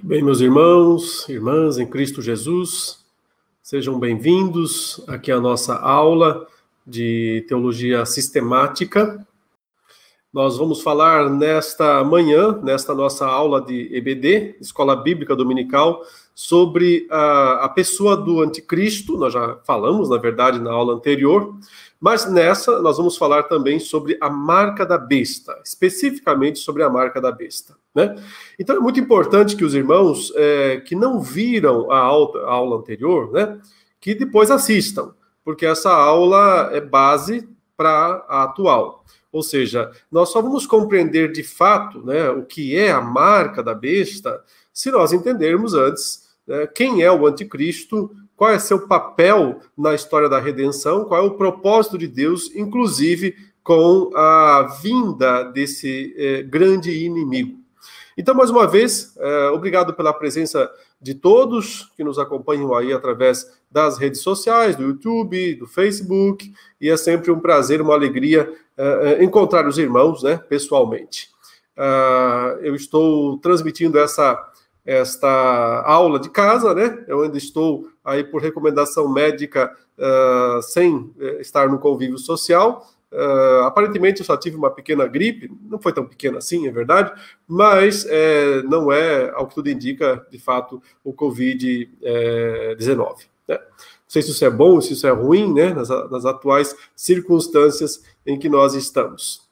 Bem, meus irmãos, irmãs em Cristo Jesus, sejam bem-vindos aqui à nossa aula de teologia sistemática. Nós vamos falar nesta manhã, nesta nossa aula de EBD, Escola Bíblica Dominical, sobre a, a pessoa do anticristo. Nós já falamos, na verdade, na aula anterior, mas nessa nós vamos falar também sobre a marca da besta, especificamente sobre a marca da besta. Né? Então é muito importante que os irmãos é, que não viram a aula, a aula anterior, né, que depois assistam, porque essa aula é base para a atual. Ou seja, nós só vamos compreender de fato né, o que é a marca da besta se nós entendermos antes né, quem é o anticristo, qual é seu papel na história da redenção, qual é o propósito de Deus, inclusive com a vinda desse eh, grande inimigo. Então, mais uma vez, é, obrigado pela presença de todos que nos acompanham aí através das redes sociais, do YouTube, do Facebook, e é sempre um prazer, uma alegria é, encontrar os irmãos, né, pessoalmente. Uh, eu estou transmitindo essa esta aula de casa, né? Eu ainda estou aí por recomendação médica uh, sem estar no convívio social, Uh, aparentemente eu só tive uma pequena gripe, não foi tão pequena assim, é verdade, mas é, não é, ao que tudo indica, de fato, o Covid-19. É, né? Não sei se isso é bom, se isso é ruim, né, nas, nas atuais circunstâncias em que nós estamos.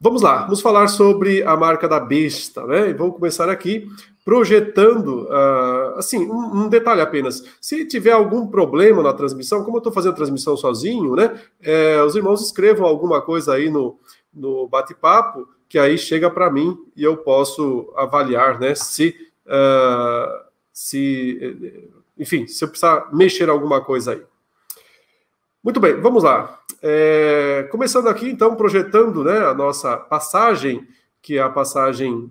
Vamos lá, vamos falar sobre a marca da besta, né? E vamos começar aqui projetando, uh, assim, um, um, detalhe apenas. Se tiver algum problema na transmissão, como eu estou fazendo a transmissão sozinho, né? É, os irmãos escrevam alguma coisa aí no, no bate-papo, que aí chega para mim e eu posso avaliar, né? Se, uh, se, enfim, se eu precisar mexer alguma coisa aí. Muito bem, vamos lá. É, começando aqui, então, projetando né, a nossa passagem, que é a passagem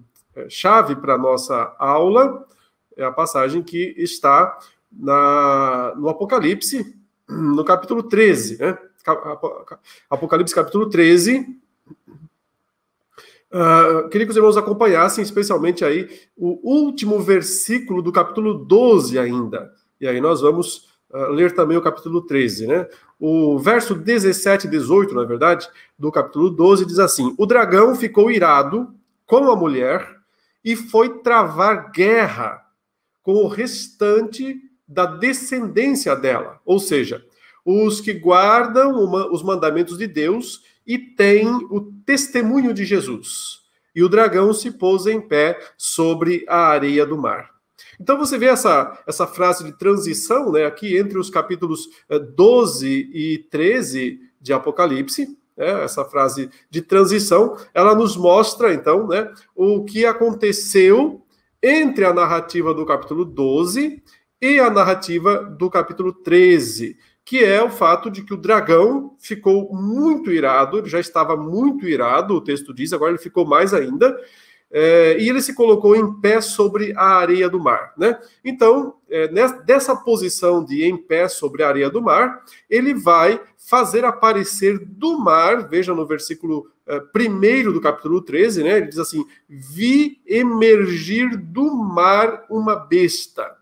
chave para a nossa aula, é a passagem que está na, no Apocalipse, no capítulo 13, né? Apocalipse capítulo 13. Uh, ah, queria que os irmãos acompanhassem, especialmente aí, o último versículo do capítulo 12 ainda. E aí nós vamos uh, ler também o capítulo 13, né? O verso 17 e 18, na verdade, do capítulo 12 diz assim: O dragão ficou irado com a mulher e foi travar guerra com o restante da descendência dela, ou seja, os que guardam uma, os mandamentos de Deus e têm o testemunho de Jesus. E o dragão se pôs em pé sobre a areia do mar. Então você vê essa, essa frase de transição né, aqui entre os capítulos 12 eh, e 13 de Apocalipse, né, essa frase de transição, ela nos mostra, então, né, o que aconteceu entre a narrativa do capítulo 12 e a narrativa do capítulo 13, que é o fato de que o dragão ficou muito irado, ele já estava muito irado, o texto diz, agora ele ficou mais ainda, é, e ele se colocou em pé sobre a areia do mar. Né? Então, é, nessa, dessa posição de em pé sobre a areia do mar, ele vai fazer aparecer do mar, veja no versículo é, primeiro do capítulo 13, né? ele diz assim: Vi emergir do mar uma besta.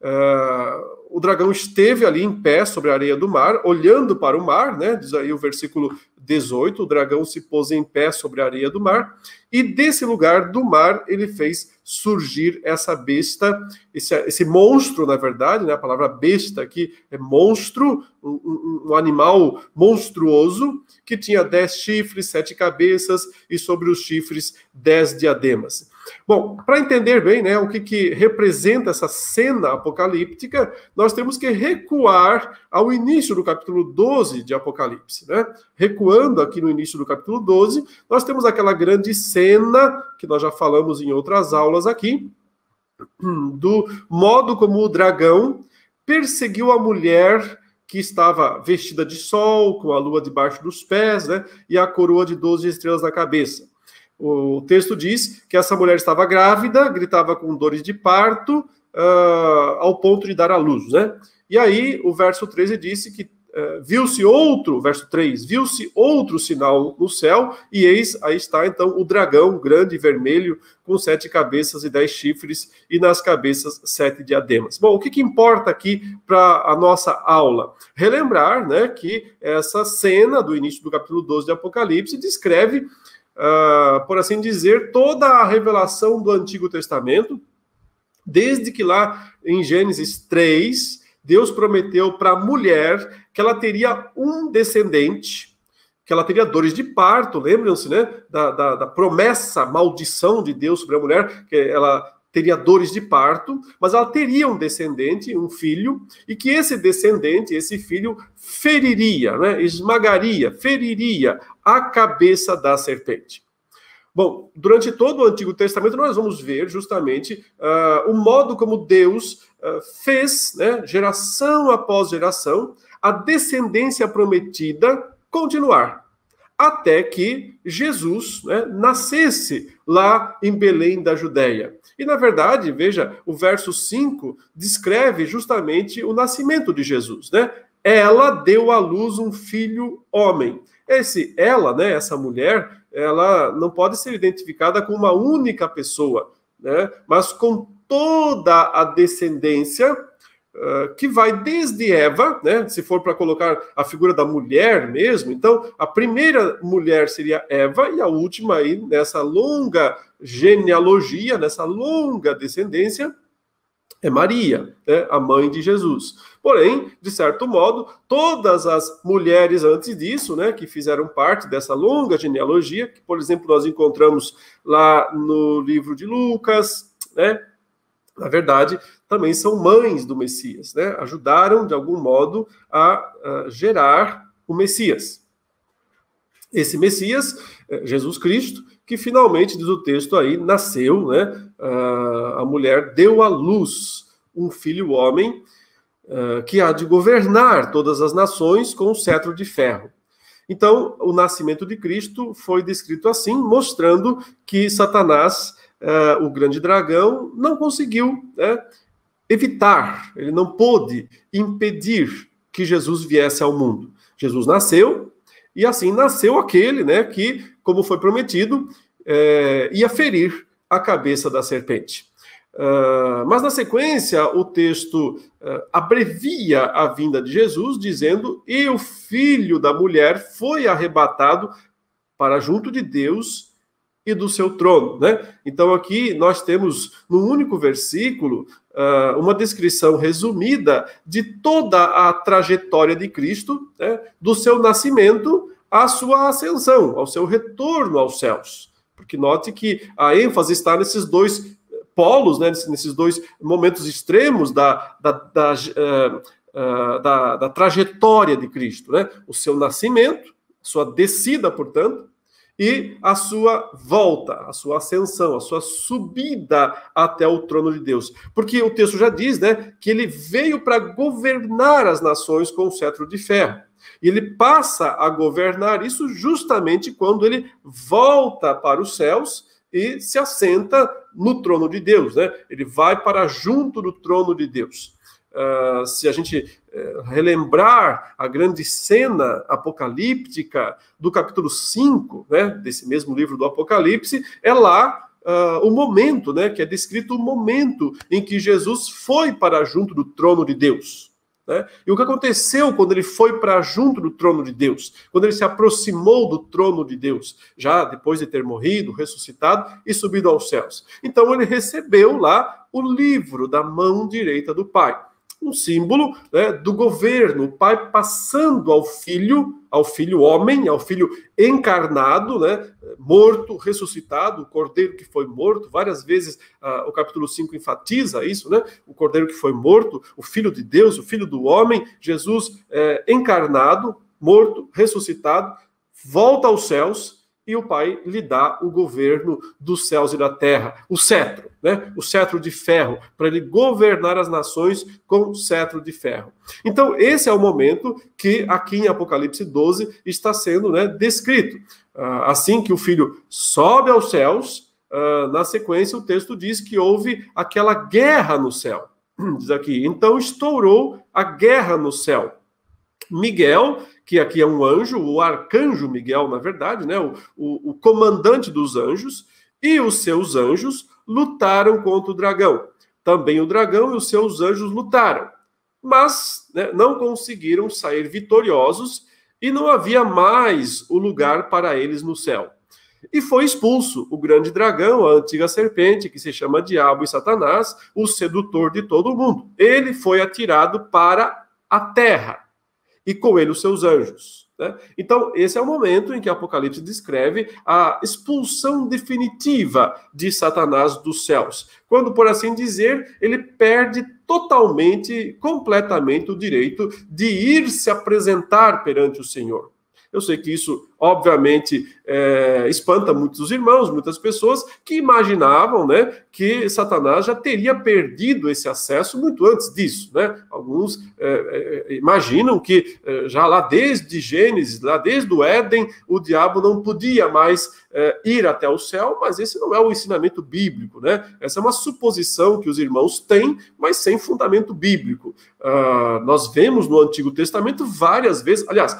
Uh, o dragão esteve ali em pé sobre a areia do mar, olhando para o mar, né? Diz aí o versículo 18: o dragão se pôs em pé sobre a areia do mar, e desse lugar do mar ele fez surgir essa besta, esse, esse monstro, na verdade, né? A palavra besta aqui é monstro, um, um, animal monstruoso, que tinha dez chifres, sete cabeças, e sobre os chifres dez diademas. Bom, para entender bem né, o que, que representa essa cena apocalíptica, nós temos que recuar ao início do capítulo 12 de Apocalipse. Né? Recuando aqui no início do capítulo 12, nós temos aquela grande cena, que nós já falamos em outras aulas aqui, do modo como o dragão perseguiu a mulher que estava vestida de sol, com a lua debaixo dos pés, né, e a coroa de 12 estrelas na cabeça. O texto diz que essa mulher estava grávida, gritava com dores de parto, uh, ao ponto de dar à luz, né? E aí, o verso 13 disse que viu-se outro, verso 3, viu-se outro sinal no céu, e eis, aí está então o dragão grande vermelho, com sete cabeças e dez chifres, e nas cabeças sete diademas. Bom, o que, que importa aqui para a nossa aula? Relembrar né, que essa cena do início do capítulo 12 de Apocalipse descreve, uh, por assim dizer, toda a revelação do Antigo Testamento, desde que lá em Gênesis 3 Deus prometeu para a mulher que ela teria um descendente, que ela teria dores de parto, lembram-se, né? Da, da, da, promessa, maldição de Deus sobre a mulher, que ela teria dores de parto, mas ela teria um descendente, um filho, e que esse descendente, esse filho, feriria, né? esmagaria, feriria a cabeça da serpente. Bom, durante todo o Antigo Testamento, nós vamos ver justamente uh, o modo como Deus uh, fez, né, geração após geração, a descendência prometida continuar, até que Jesus né, nascesse lá em Belém da Judéia. E, na verdade, veja, o verso 5 descreve justamente o nascimento de Jesus, né? Ela deu à luz um filho homem. Esse ela, né, essa mulher, ela não pode ser identificada com uma única pessoa, né? Mas com toda a descendência uh, que vai desde Eva, né? Se for para colocar a figura da mulher mesmo, então a primeira mulher seria Eva e a última aí nessa longa genealogia, nessa longa descendência é Maria, né? a mãe de Jesus. Porém, de certo modo, todas as mulheres antes disso, né, que fizeram parte dessa longa genealogia, que, por exemplo, nós encontramos lá no livro de Lucas, né, na verdade, também são mães do Messias, né? Ajudaram, de algum modo, a, a gerar o Messias. Esse Messias, é, Jesus Cristo, que finalmente, diz o texto aí, nasceu, né? A mulher deu à luz um filho homem que há de governar todas as nações com um cetro de ferro. Então, o nascimento de Cristo foi descrito assim, mostrando que Satanás uh, o grande dragão não conseguiu né, evitar, ele não pôde impedir que Jesus viesse ao mundo. Jesus nasceu, e assim nasceu aquele né, que, como foi prometido, é, ia ferir a cabeça da serpente. Uh, mas na sequência, o texto uh, abrevia a vinda de Jesus, dizendo: E o filho da mulher foi arrebatado para junto de Deus e do seu trono, né? Então aqui nós temos no único versículo uh, uma descrição resumida de toda a trajetória de Cristo, né? do seu nascimento à sua ascensão, ao seu retorno aos céus. Porque note que a ênfase está nesses dois polos, né? nesses dois momentos extremos da, da, da, uh, uh, da, da trajetória de Cristo, né? O seu nascimento, sua descida, portanto, e a sua volta, a sua ascensão, a sua subida até o trono de Deus. Porque o texto já diz, né, que ele veio para governar as nações com o cetro de ferro. E ele passa a governar isso justamente quando ele volta para os céus e se assenta no trono de Deus, né? Ele vai para junto do trono de Deus. Uh, se a gente uh, relembrar a grande cena apocalíptica do capítulo 5, né, desse mesmo livro do Apocalipse, é lá uh, o momento, né, que é descrito o momento em que Jesus foi para junto do trono de Deus. Né? E o que aconteceu quando ele foi para junto do trono de Deus? Quando ele se aproximou do trono de Deus, já depois de ter morrido, ressuscitado e subido aos céus. Então ele recebeu lá o livro da mão direita do Pai um símbolo né, do governo, o pai passando ao filho, ao filho homem, ao filho encarnado, né, morto, ressuscitado, o cordeiro que foi morto, várias vezes uh, o capítulo 5 enfatiza isso, né, o cordeiro que foi morto, o filho de Deus, o filho do homem, Jesus é, encarnado, morto, ressuscitado, volta aos céus e o Pai lhe dá o governo dos céus e da terra, o cetro, né? O cetro de ferro, para ele governar as nações com o cetro de ferro. Então, esse é o momento que aqui em Apocalipse 12 está sendo né, descrito. Ah, assim que o filho sobe aos céus, ah, na sequência o texto diz que houve aquela guerra no céu. Diz aqui, então estourou a guerra no céu. Miguel, que aqui é um anjo, o arcanjo Miguel, na verdade, né, o, o, o comandante dos anjos, e os seus anjos lutaram contra o dragão. Também o dragão e os seus anjos lutaram, mas né, não conseguiram sair vitoriosos e não havia mais o lugar para eles no céu. E foi expulso o grande dragão, a antiga serpente, que se chama Diabo e Satanás, o sedutor de todo mundo. Ele foi atirado para a terra e com ele os seus anjos. Né? Então, esse é o momento em que Apocalipse descreve a expulsão definitiva de Satanás dos céus. Quando, por assim dizer, ele perde totalmente, completamente o direito de ir se apresentar perante o Senhor. Eu sei que isso, obviamente, é, espanta muitos irmãos, muitas pessoas que imaginavam né, que Satanás já teria perdido esse acesso muito antes disso. Né? Alguns é, é, imaginam que é, já lá desde Gênesis, lá desde o Éden, o diabo não podia mais é, ir até o céu, mas esse não é o ensinamento bíblico. Né? Essa é uma suposição que os irmãos têm, mas sem fundamento bíblico. Uh, nós vemos no Antigo Testamento várias vezes, aliás,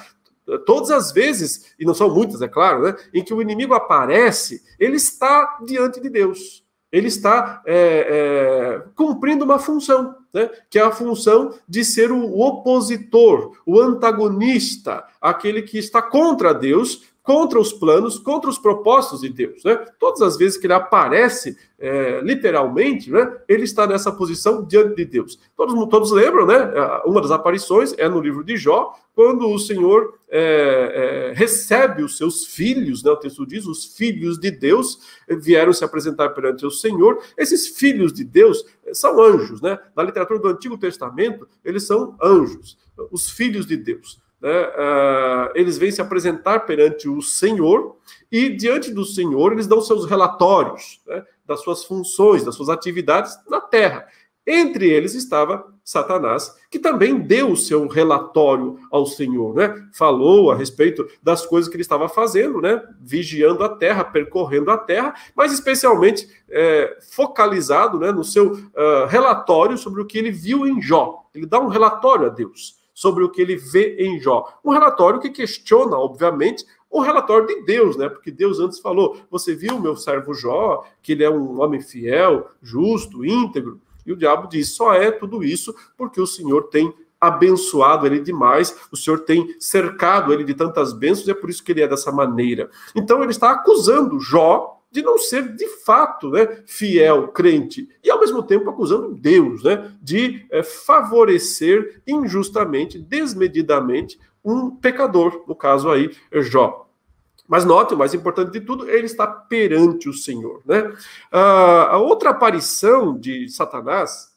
Todas as vezes, e não são muitas, é claro, né, em que o inimigo aparece, ele está diante de Deus. Ele está é, é, cumprindo uma função, né, que é a função de ser o opositor, o antagonista, aquele que está contra Deus, contra os planos, contra os propósitos de Deus. Né? Todas as vezes que ele aparece, é, literalmente, né, ele está nessa posição diante de Deus. Todos, todos lembram, né? Uma das aparições é no livro de Jó, quando o Senhor é, é, recebe os seus filhos, né, o texto diz, os filhos de Deus vieram se apresentar perante o Senhor. Esses filhos de Deus são anjos, né? Na literatura do Antigo Testamento, eles são anjos, os filhos de Deus né, uh, eles vêm se apresentar perante o Senhor e, diante do Senhor, eles dão seus relatórios né, das suas funções, das suas atividades na terra. Entre eles estava Satanás, que também deu o seu relatório ao Senhor, né? Falou a respeito das coisas que ele estava fazendo, né? Vigiando a terra, percorrendo a terra, mas especialmente é, focalizado né, no seu uh, relatório sobre o que ele viu em Jó. Ele dá um relatório a Deus sobre o que ele vê em Jó. Um relatório que questiona, obviamente, o relatório de Deus, né? Porque Deus antes falou: Você viu meu servo Jó, que ele é um homem fiel, justo, íntegro? E o diabo diz: Só é tudo isso porque o Senhor tem abençoado ele demais, o Senhor tem cercado ele de tantas bênçãos, e é por isso que ele é dessa maneira. Então ele está acusando Jó de não ser de fato né, fiel, crente, e ao mesmo tempo acusando Deus né, de é, favorecer injustamente, desmedidamente, um pecador, no caso aí, Jó. Mas note, o mais importante de tudo, ele está perante o Senhor. Né? Ah, a outra aparição de Satanás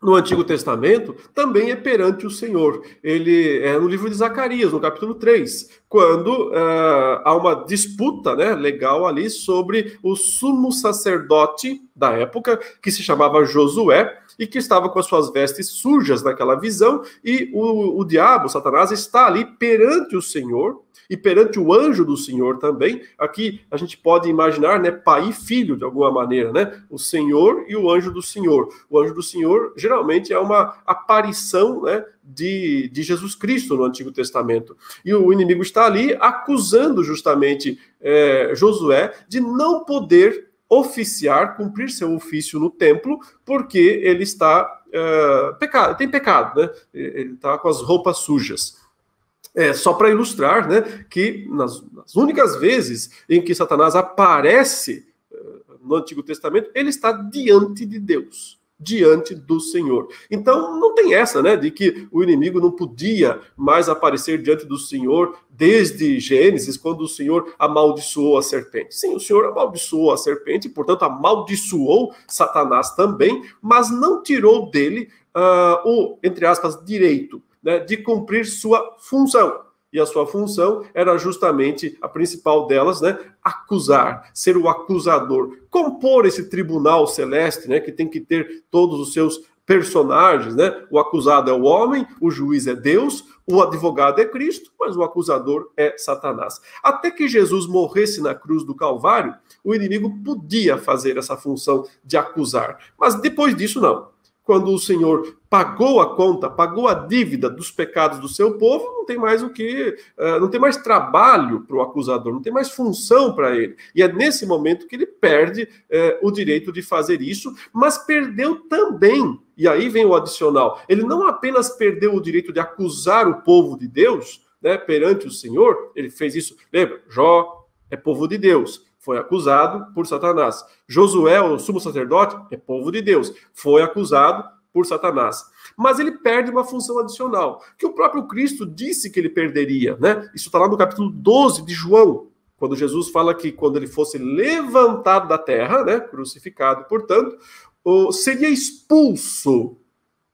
no Antigo Testamento também é perante o Senhor. Ele é no livro de Zacarias, no capítulo 3, quando uh, há uma disputa né, legal ali sobre o sumo sacerdote da época, que se chamava Josué, e que estava com as suas vestes sujas naquela visão, e o, o diabo, Satanás, está ali perante o Senhor, e perante o anjo do Senhor também. Aqui a gente pode imaginar, né, pai e filho de alguma maneira, né? O Senhor e o anjo do Senhor. O anjo do Senhor geralmente é uma aparição, né, de, de Jesus Cristo no Antigo Testamento. E o inimigo está ali acusando justamente é, Josué de não poder oficiar, cumprir seu ofício no templo, porque ele está é, pecado, tem pecado, né? Ele está com as roupas sujas. É, só para ilustrar, né, que nas, nas, únicas vezes em que Satanás aparece uh, no Antigo Testamento, ele está diante de Deus, diante do Senhor. Então, não tem essa, né, de que o inimigo não podia mais aparecer diante do Senhor desde Gênesis, quando o Senhor amaldiçoou a serpente. Sim, o Senhor amaldiçoou a serpente, portanto, amaldiçoou Satanás também, mas não tirou dele uh, o, entre aspas, direito né, de cumprir sua função. E a sua função era justamente a principal delas, né, acusar, ser o acusador, compor esse tribunal celeste, né, que tem que ter todos os seus personagens, né? O acusado é o homem, o juiz é Deus, o advogado é Cristo, mas o acusador é Satanás. Até que Jesus morresse na cruz do Calvário, o inimigo podia fazer essa função de acusar, mas depois disso não quando o Senhor pagou a conta, pagou a dívida dos pecados do seu povo, não tem mais o que, uh, não tem mais trabalho para o acusador, não tem mais função para ele. E é nesse momento que ele perde uh, o direito de fazer isso, mas perdeu também, e aí vem o adicional, ele não apenas perdeu o direito de acusar o povo de Deus, né, perante o Senhor, ele fez isso, lembra? Jó é povo de Deus, foi acusado por Satanás. Josué, o sumo sacerdote, é povo de Deus, foi acusado por Satanás. Mas ele perde uma função adicional, que o próprio Cristo disse que ele perderia, né? Isso está lá no capítulo 12 de João, quando Jesus fala que quando ele fosse levantado da terra, né, crucificado, portanto, seria expulso.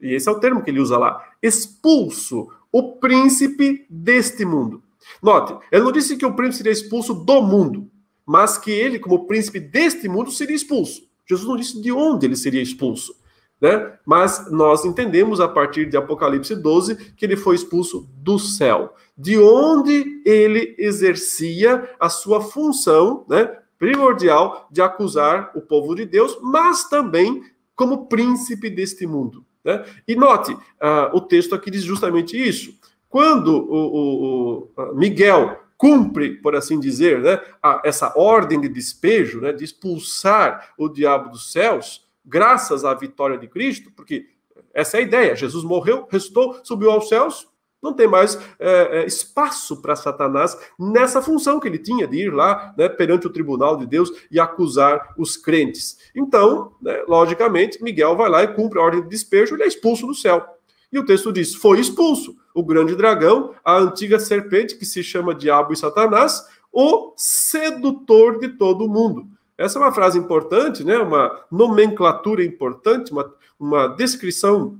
E esse é o termo que ele usa lá, expulso o príncipe deste mundo. Note, ele não disse que o príncipe seria expulso do mundo mas que ele, como príncipe deste mundo, seria expulso. Jesus não disse de onde ele seria expulso. Né? Mas nós entendemos a partir de Apocalipse 12 que ele foi expulso do céu, de onde ele exercia a sua função né, primordial de acusar o povo de Deus, mas também como príncipe deste mundo. Né? E note, uh, o texto aqui diz justamente isso. Quando o, o, o Miguel cumpre, por assim dizer, né, a, essa ordem de despejo, né, de expulsar o diabo dos céus, graças à vitória de Cristo, porque essa é a ideia: Jesus morreu, restou, subiu aos céus, não tem mais é, é, espaço para Satanás nessa função que ele tinha de ir lá né, perante o tribunal de Deus e acusar os crentes. Então, né, logicamente, Miguel vai lá e cumpre a ordem de despejo, ele é expulso do céu. E o texto diz: foi expulso o grande dragão, a antiga serpente que se chama Diabo e Satanás, o sedutor de todo mundo. Essa é uma frase importante, né? uma nomenclatura importante, uma, uma descrição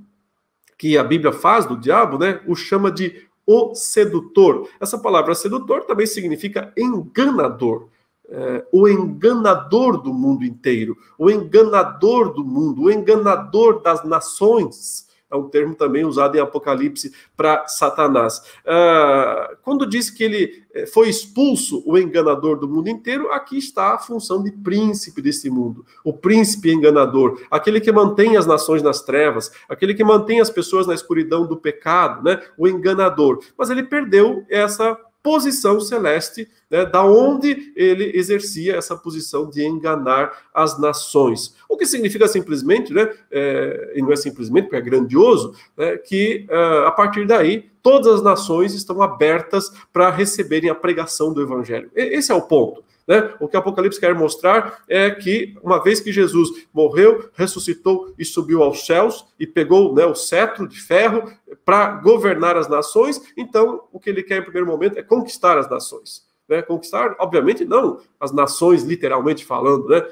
que a Bíblia faz do diabo, né? o chama de o sedutor. Essa palavra sedutor também significa enganador. É, o enganador do mundo inteiro, o enganador do mundo, o enganador das nações é um termo também usado em Apocalipse para Satanás. Uh, quando diz que ele eh, foi expulso, o enganador do mundo inteiro, aqui está a função de príncipe desse mundo, o príncipe enganador, aquele que mantém as nações nas trevas, aquele que mantém as pessoas na escuridão do pecado, né? o enganador. Mas ele perdeu essa posição celeste, né, da onde ele exercia essa posição de enganar as nações. O que significa simplesmente, né, é, e não é simplesmente porque é grandioso, né, que uh, a partir daí todas as nações estão abertas para receberem a pregação do evangelho. Esse é o ponto. Né? O que o Apocalipse quer mostrar é que, uma vez que Jesus morreu, ressuscitou e subiu aos céus e pegou né, o cetro de ferro para governar as nações, então o que ele quer em primeiro momento é conquistar as nações. Né? Conquistar, obviamente, não as nações literalmente falando. Né?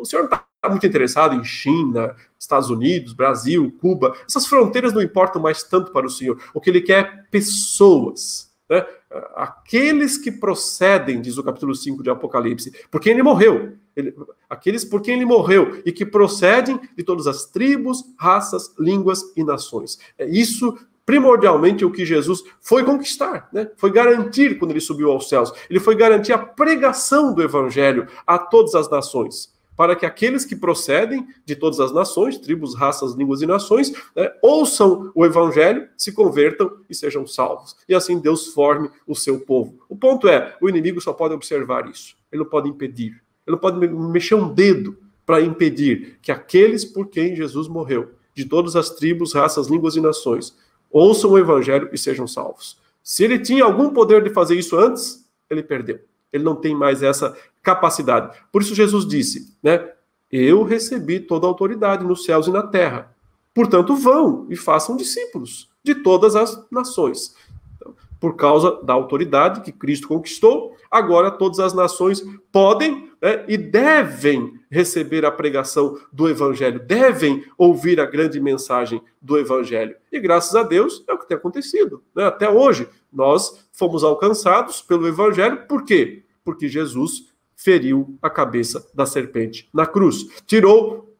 O senhor não está muito interessado em China, Estados Unidos, Brasil, Cuba. Essas fronteiras não importam mais tanto para o senhor. O que ele quer é pessoas né? Aqueles que procedem, diz o capítulo 5 de Apocalipse, por quem ele morreu. Ele, aqueles por quem ele morreu e que procedem de todas as tribos, raças, línguas e nações. É isso primordialmente o que Jesus foi conquistar, né? foi garantir quando ele subiu aos céus. Ele foi garantir a pregação do evangelho a todas as nações para que aqueles que procedem de todas as nações, tribos, raças, línguas e nações, né, ouçam o evangelho, se convertam e sejam salvos. E assim Deus forme o seu povo. O ponto é, o inimigo só pode observar isso. Ele não pode impedir. Ele não pode mexer um dedo para impedir que aqueles por quem Jesus morreu, de todas as tribos, raças, línguas e nações, ouçam o evangelho e sejam salvos. Se ele tinha algum poder de fazer isso antes, ele perdeu. Ele não tem mais essa capacidade. Por isso Jesus disse, né? Eu recebi toda a autoridade nos céus e na terra. Portanto, vão e façam discípulos de todas as nações. Então, por causa da autoridade que Cristo conquistou, agora todas as nações podem né, e devem receber a pregação do Evangelho, devem ouvir a grande mensagem do Evangelho. E graças a Deus é o que tem acontecido. Né? Até hoje, nós fomos alcançados pelo Evangelho, por quê? Porque Jesus feriu a cabeça da serpente na cruz. Tirou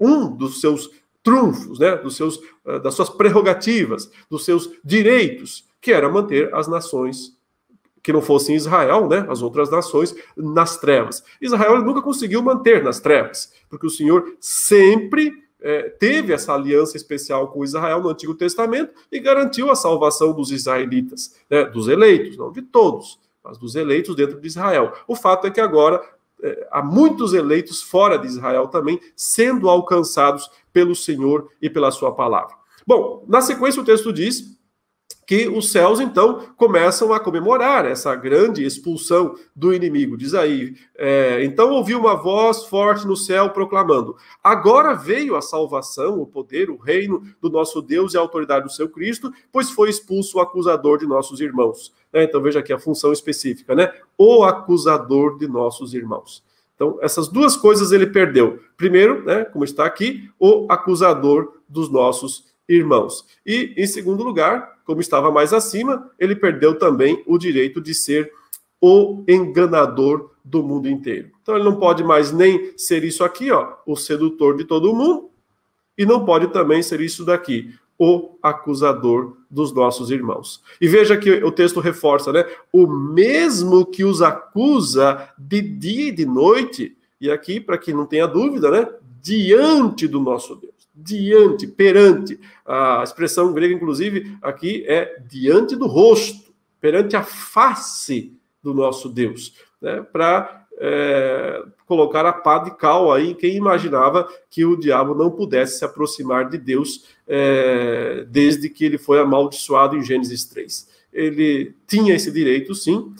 um dos seus trunfos, né, dos seus, uh, das suas prerrogativas, dos seus direitos, que era manter as nações que não fossem Israel, né, as outras nações, nas trevas. Israel nunca conseguiu manter nas trevas, porque o Senhor sempre é, teve essa aliança especial com Israel no Antigo Testamento e garantiu a salvação dos israelitas, né, dos eleitos, não de todos, mas dos eleitos dentro de Israel. O fato é que agora é, há muitos eleitos fora de Israel também sendo alcançados pelo Senhor e pela sua palavra. Bom, na sequência o texto diz que os céus então começam a comemorar essa grande expulsão do inimigo. Diz aí: é, então ouviu uma voz forte no céu proclamando: Agora veio a salvação, o poder, o reino do nosso Deus e a autoridade do seu Cristo, pois foi expulso o acusador de nossos irmãos. É, então veja aqui a função específica, né? O acusador de nossos irmãos. Então, essas duas coisas ele perdeu. Primeiro, né, como está aqui, o acusador dos nossos irmãos. E, em segundo lugar, como estava mais acima, ele perdeu também o direito de ser o enganador do mundo inteiro. Então ele não pode mais nem ser isso aqui, ó, o sedutor de todo mundo, e não pode também ser isso daqui, o acusador dos nossos irmãos. E veja que o texto reforça, né? O mesmo que os acusa de dia e de noite, e aqui, para que não tenha dúvida, né? Diante do nosso Deus diante, perante. A expressão grega, inclusive, aqui é diante do rosto, perante a face do nosso Deus, né? para é, colocar a pá de cal aí quem imaginava que o diabo não pudesse se aproximar de Deus é, desde que ele foi amaldiçoado em Gênesis 3. Ele tinha esse direito, sim,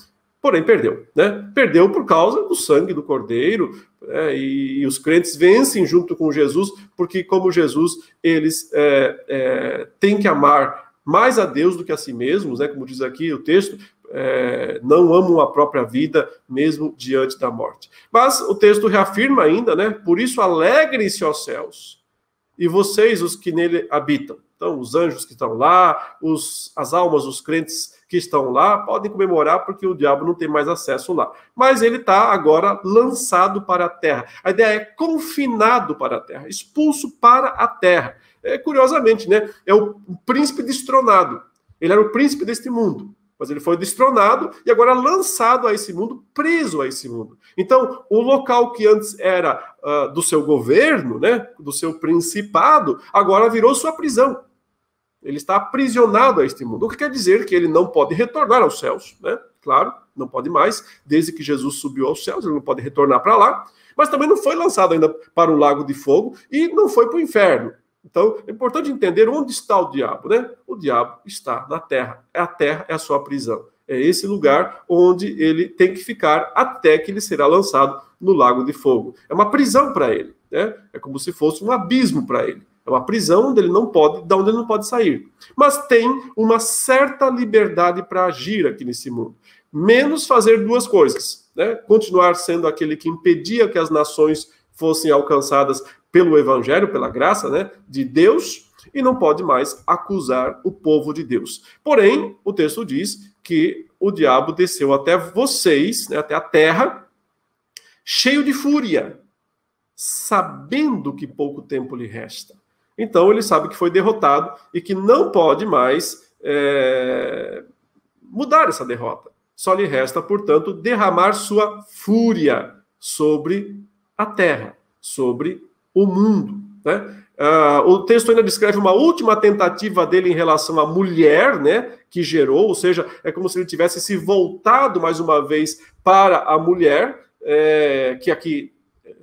porém perdeu, né? Perdeu por causa do sangue do cordeiro, é, e, e, os crentes vencem junto com Jesus, porque como Jesus, eles é, é, têm que amar mais a Deus do que a si mesmos, né? Como diz aqui o texto, é, não amam a própria vida, mesmo diante da morte. Mas o texto reafirma ainda, né? Por isso alegrem-se aos céus, e vocês, os que nele habitam. Então, os anjos que estão lá, os, as almas, os crentes que estão lá podem comemorar porque o diabo não tem mais acesso lá. Mas ele está agora lançado para a terra. A ideia é confinado para a terra, expulso para a terra. É, curiosamente, né? É o príncipe destronado. Ele era o príncipe deste mundo. Mas ele foi destronado e agora lançado a esse mundo, preso a esse mundo. Então, o local que antes era uh, do seu governo, né, do seu principado, agora virou sua prisão. Ele está aprisionado a este mundo. O que quer dizer que ele não pode retornar aos céus, né? Claro, não pode mais, desde que Jesus subiu aos céus, ele não pode retornar para lá, mas também não foi lançado ainda para o lago de fogo e não foi para o inferno. Então, é importante entender onde está o diabo, né? O diabo está na terra. A terra é a sua prisão. É esse lugar onde ele tem que ficar até que ele será lançado no lago de fogo. É uma prisão para ele, né? É como se fosse um abismo para ele. É uma prisão onde ele não pode, da onde ele não pode sair. Mas tem uma certa liberdade para agir aqui nesse mundo. Menos fazer duas coisas, né? Continuar sendo aquele que impedia que as nações fossem alcançadas pelo evangelho, pela graça, né, de Deus, e não pode mais acusar o povo de Deus. Porém, o texto diz que o diabo desceu até vocês, né, até a terra, cheio de fúria, sabendo que pouco tempo lhe resta. Então ele sabe que foi derrotado e que não pode mais é, mudar essa derrota. Só lhe resta, portanto, derramar sua fúria sobre a terra, sobre o mundo. Né? Uh, o texto ainda descreve uma última tentativa dele em relação à mulher, né, que gerou, ou seja, é como se ele tivesse se voltado mais uma vez para a mulher, é, que aqui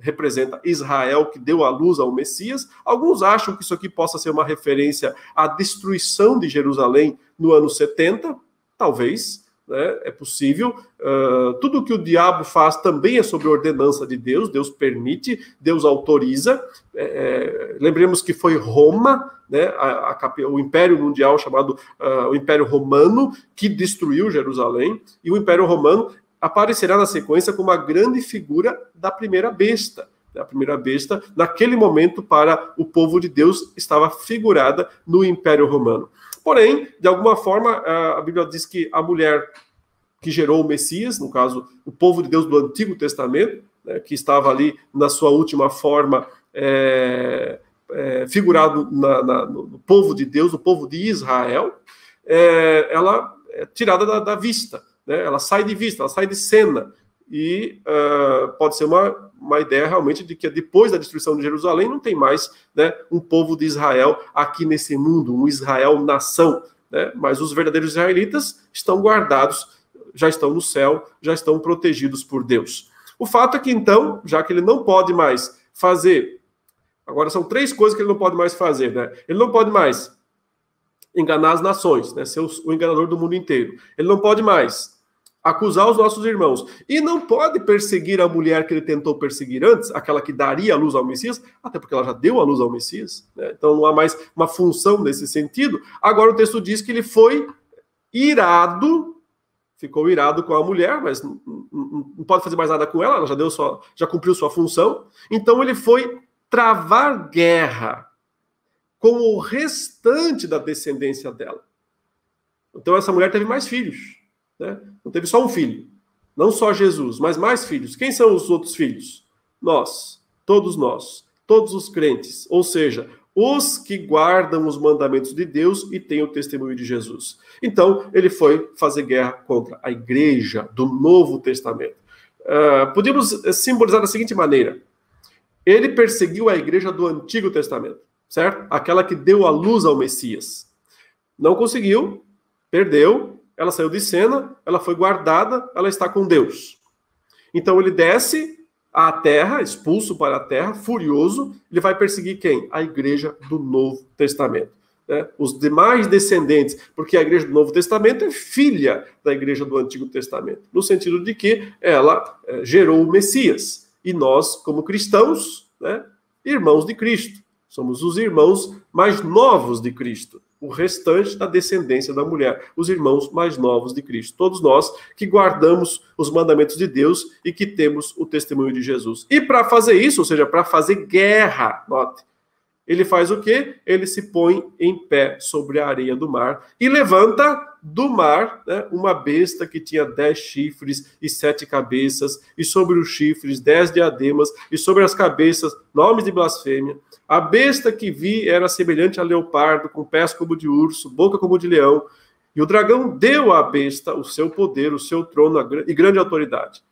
representa Israel, que deu a luz ao Messias. Alguns acham que isso aqui possa ser uma referência à destruição de Jerusalém no ano 70, talvez, né? é possível. Uh, tudo que o diabo faz também é sobre ordenança de Deus, Deus permite, Deus autoriza. É, é lembremos que foi Roma, né, a, a, o Império Mundial chamado uh, o Império Romano, que destruiu Jerusalém, e o Império Romano aparecerá na sequência como a grande figura da primeira besta. A primeira besta, naquele momento, para o povo de Deus, estava figurada no Império Romano. Porém, de alguma forma, a Bíblia diz que a mulher que gerou o Messias, no caso, o povo de Deus do Antigo Testamento, né, que estava ali na sua última forma, é, é, figurado na, na, no povo de Deus, no povo de Israel, é, ela é tirada da, da vista né? ela sai de vista, ela sai de cena. e uh, pode ser uma, uma ideia realmente de que depois da destruição de Jerusalém não tem mais né, um povo de Israel aqui nesse mundo, um Israel nação, né, mas os verdadeiros israelitas estão guardados, já estão no céu, já estão protegidos por Deus. O fato é que então, já que ele não pode mais fazer, agora são três coisas que ele não pode mais fazer, né? Ele não pode mais enganar as nações, né? Ser o enganador do mundo inteiro. Ele não pode mais acusar os nossos irmãos. E não pode perseguir a mulher que ele tentou perseguir antes, aquela que daria a luz ao Messias, até porque ela já deu a luz ao Messias. Né? Então não há mais uma função nesse sentido. Agora o texto diz que ele foi irado, ficou irado com a mulher, mas não, não pode fazer mais nada com ela, ela já deu sua, já cumpriu sua função. Então ele foi travar guerra com o restante da descendência dela. Então essa mulher teve mais filhos. Né? Não teve só um filho. Não só Jesus, mas mais filhos. Quem são os outros filhos? Nós. Todos nós. Todos os crentes. Ou seja, os que guardam os mandamentos de Deus e têm o testemunho de Jesus. Então, ele foi fazer guerra contra a igreja do Novo Testamento. Uh, podemos simbolizar da seguinte maneira: ele perseguiu a igreja do Antigo Testamento, certo? Aquela que deu a luz ao Messias. Não conseguiu, perdeu, ela saiu de cena, ela foi guardada, ela está com Deus. Então ele desce à terra, expulso para a terra, furioso, ele vai perseguir quem? A igreja do Novo Testamento. Né? Os demais descendentes, porque a igreja do Novo Testamento é filha da igreja do Antigo Testamento, no sentido de que ela é, gerou o Messias. E nós, como cristãos, né, irmãos de Cristo, somos os irmãos mais novos de Cristo o restante da descendência da mulher, os irmãos mais novos de Cristo. Todos nós que guardamos os mandamentos de Deus e que temos o testemunho de Jesus. E para fazer isso, ou seja, para fazer guerra, note, ele faz o quê? Ele se põe em pé sobre a areia do mar e levanta do mar né, uma besta que tinha dez chifres e sete cabeças, e sobre os chifres dez diademas, e sobre as cabeças nomes de blasfêmia. A besta que vi era semelhante a leopardo, com pés como de urso, boca como de leão. E o dragão deu à besta o seu poder, o seu trono e grande autoridade.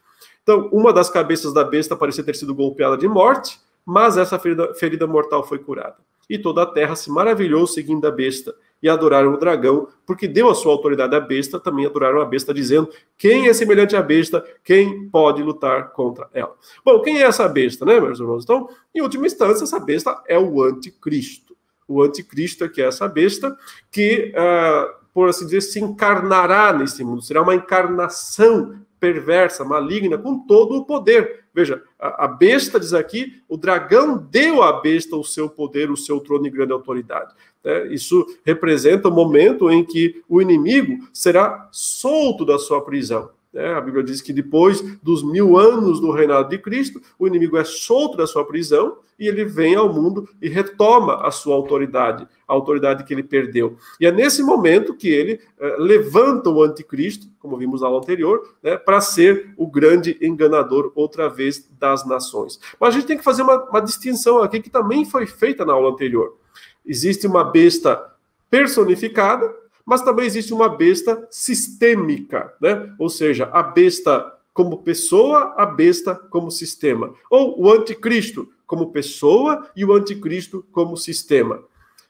Então, uma das cabeças da besta parecia ter sido golpeada de morte, mas essa ferida, ferida mortal foi curada. E toda a terra se maravilhou seguindo a besta e adoraram o dragão, porque deu a sua autoridade à besta, também adoraram a besta, dizendo: quem é semelhante à besta, quem pode lutar contra ela? Bom, quem é essa besta, né, meus irmãos? Então, em última instância, essa besta é o anticristo. O anticristo é que é essa besta que, uh, por assim dizer, se encarnará nesse mundo, será uma encarnação perversa, maligna, com todo o poder. Veja, a, besta diz aqui, o dragão deu à besta o seu poder, o seu trono e grande autoridade. É, isso representa o momento em que o inimigo será solto da sua prisão. É, a Bíblia diz que depois dos mil anos do reinado de Cristo, o inimigo é solto da sua prisão e ele vem ao mundo e retoma a sua autoridade, a autoridade que ele perdeu. E é nesse momento que ele é, levanta o anticristo, como vimos na aula anterior, né, para ser o grande enganador outra vez das nações. Mas a gente tem que fazer uma, uma distinção aqui que também foi feita na aula anterior. Existe uma besta personificada mas também existe uma besta sistêmica, né? Ou seja, a besta como pessoa, a besta como sistema. Ou o anticristo como pessoa e o anticristo como sistema.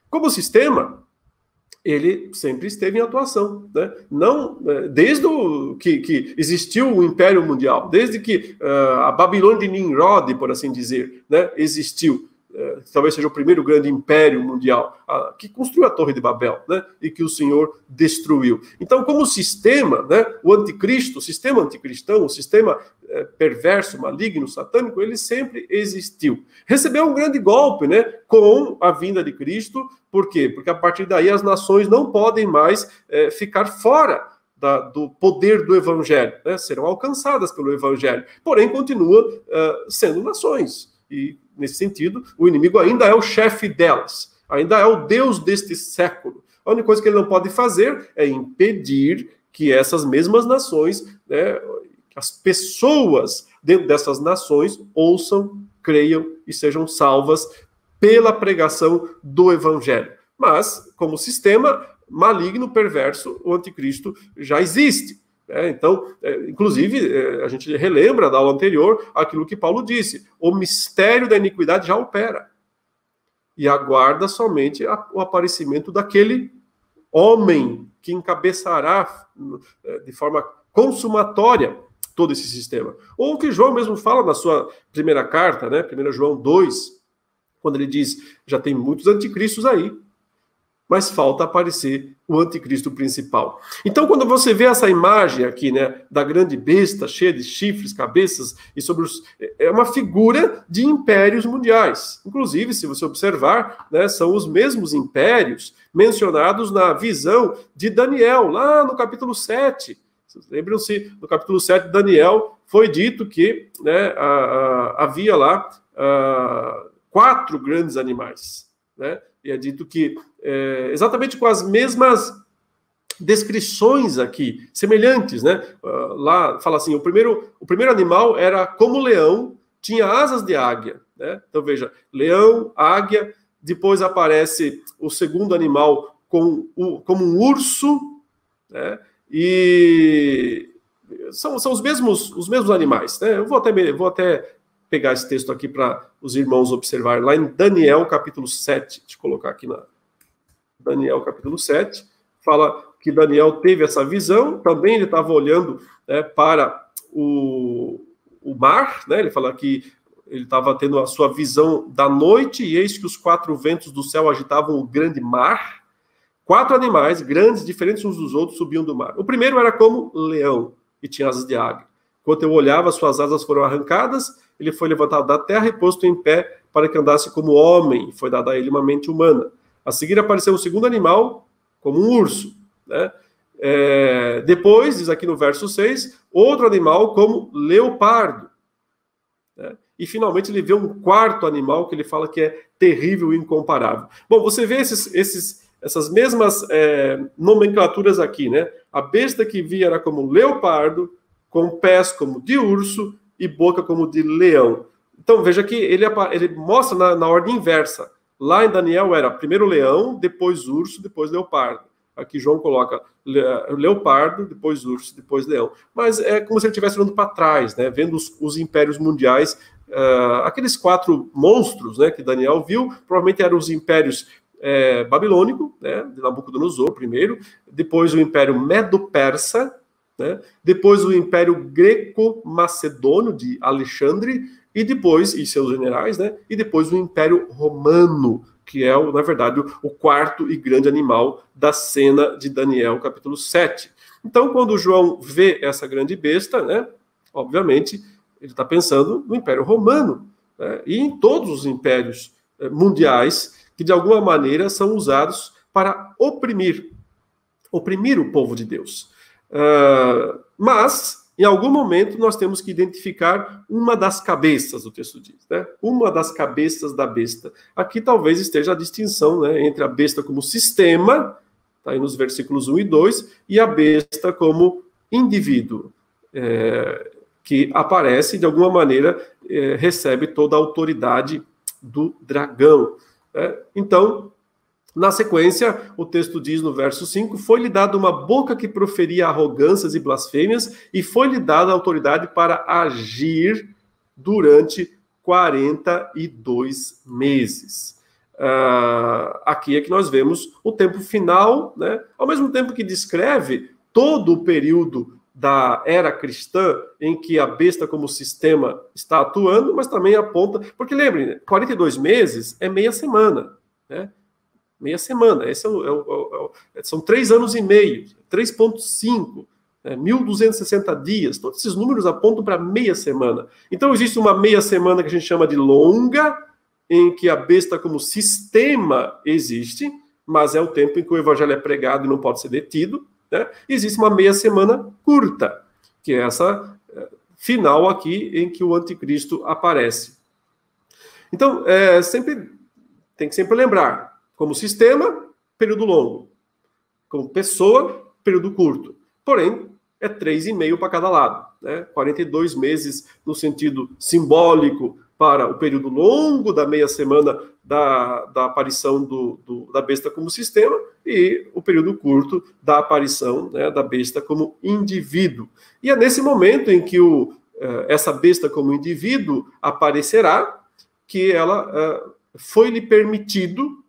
Como sistema, ele sempre esteve em atuação, né? Não é, desde o, que, que existiu o Império Mundial, desde que uh, a Babilônia de Nimrod, por assim dizer, né, existiu. É, talvez seja o primeiro grande império mundial, que construiu a Torre de Babel, né, e que o Senhor destruiu. Então, como sistema, né, o anticristo, o sistema anticristão, o sistema é, perverso, maligno, satânico, ele sempre existiu. Recebeu um grande golpe, né, com a vinda de Cristo, por quê? Porque a partir daí as nações não podem mais é, ficar fora da, do poder do evangelho, né? serão alcançadas pelo evangelho, porém continua uh, sendo nações. E nesse sentido, o inimigo ainda é o chefe delas, ainda é o Deus deste século. A única coisa que ele não pode fazer é impedir que essas mesmas nações, né, as pessoas dentro dessas nações ouçam, creiam e sejam salvas pela pregação do evangelho. Mas, como sistema maligno, perverso, o anticristo já existe. É, então, é, inclusive, é, a gente relembra da aula anterior aquilo que Paulo disse: o mistério da iniquidade já opera e aguarda somente a, o aparecimento daquele homem que encabeçará é, de forma consumatória todo esse sistema. Ou o que João mesmo fala na sua primeira carta, né, 1 João 2, quando ele diz: já tem muitos anticristos aí, mas falta aparecer o anticristo principal. Então, quando você vê essa imagem aqui, né, da grande besta cheia de chifres, cabeças e sobre os é uma figura de impérios mundiais. Inclusive, se você observar, né, são os mesmos impérios mencionados na visão de Daniel, lá no capítulo 7. Lembram-se, no capítulo 7 de Daniel, foi dito que né, a, a, havia lá a, quatro grandes animais. Né? E é dito que, é, exatamente com as mesmas descrições aqui, semelhantes, né? Uh, lá fala assim: o primeiro, o primeiro animal era como leão, tinha asas de águia. Né? Então veja, leão, águia, depois aparece o segundo animal com, o, como um urso, né? e são, são os mesmos os mesmos animais. Né? Eu vou até, vou até pegar esse texto aqui para os irmãos observarem, lá em Daniel capítulo 7, deixa eu colocar aqui na Daniel capítulo 7, fala que Daniel teve essa visão, também ele estava olhando né, para o, o mar, né, ele fala que ele estava tendo a sua visão da noite, e eis que os quatro ventos do céu agitavam o grande mar, quatro animais grandes, diferentes uns dos outros, subiam do mar. O primeiro era como leão, e tinha asas de águia. Enquanto eu olhava, suas asas foram arrancadas, ele foi levantado da terra e posto em pé para que andasse como homem, foi dada a ele uma mente humana. A seguir apareceu o segundo animal, como um urso. Né? É, depois, diz aqui no verso 6, outro animal como leopardo. Né? E finalmente ele vê um quarto animal que ele fala que é terrível e incomparável. Bom, você vê esses, esses, essas mesmas é, nomenclaturas aqui, né? A besta que via era como leopardo, com pés como de urso e boca como de leão. Então veja que ele, ele mostra na, na ordem inversa. Lá em Daniel era primeiro leão, depois urso, depois leopardo. Aqui João coloca leopardo, depois urso, depois leão. Mas é como se ele estivesse olhando para trás, né? vendo os, os impérios mundiais. Uh, aqueles quatro monstros né, que Daniel viu, provavelmente eram os impérios é, babilônico, né, de Nabucodonosor primeiro, depois o império medo-persa, né? Depois o Império Greco-Macedônio de Alexandre e depois e seus generais, né? E depois o Império Romano, que é, na verdade, o quarto e grande animal da cena de Daniel, capítulo 7. Então, quando João vê essa grande besta, né? Obviamente, ele está pensando no Império Romano né? e em todos os impérios eh, mundiais que de alguma maneira são usados para oprimir, oprimir o povo de Deus. Uh, mas, em algum momento, nós temos que identificar uma das cabeças, o texto diz, né? Uma das cabeças da besta. Aqui talvez esteja a distinção né, entre a besta como sistema, tá aí nos versículos 1 e 2, e a besta como indivíduo, é, que aparece, de alguma maneira, é, recebe toda a autoridade do dragão. Né? Então, na sequência, o texto diz no verso 5: Foi-lhe dada uma boca que proferia arrogâncias e blasfêmias, e foi-lhe dada autoridade para agir durante 42 meses. Uh, aqui é que nós vemos o tempo final, né? ao mesmo tempo que descreve todo o período da era cristã em que a besta como sistema está atuando, mas também aponta, porque lembrem, 42 meses é meia semana, né? Meia semana. Esse é o, é o, é o, são três anos e meio, 3,5, né, 1.260 dias. Todos esses números apontam para meia semana. Então, existe uma meia semana que a gente chama de longa, em que a besta como sistema existe, mas é o tempo em que o evangelho é pregado e não pode ser detido. Né? Existe uma meia semana curta, que é essa é, final aqui em que o anticristo aparece. Então, é, sempre tem que sempre lembrar, como sistema, período longo. Como pessoa, período curto. Porém, é 3,5 para cada lado. Né? 42 meses no sentido simbólico para o período longo da meia semana da, da aparição do, do, da besta como sistema e o período curto da aparição né, da besta como indivíduo. E é nesse momento em que o, eh, essa besta como indivíduo aparecerá que ela eh, foi-lhe permitido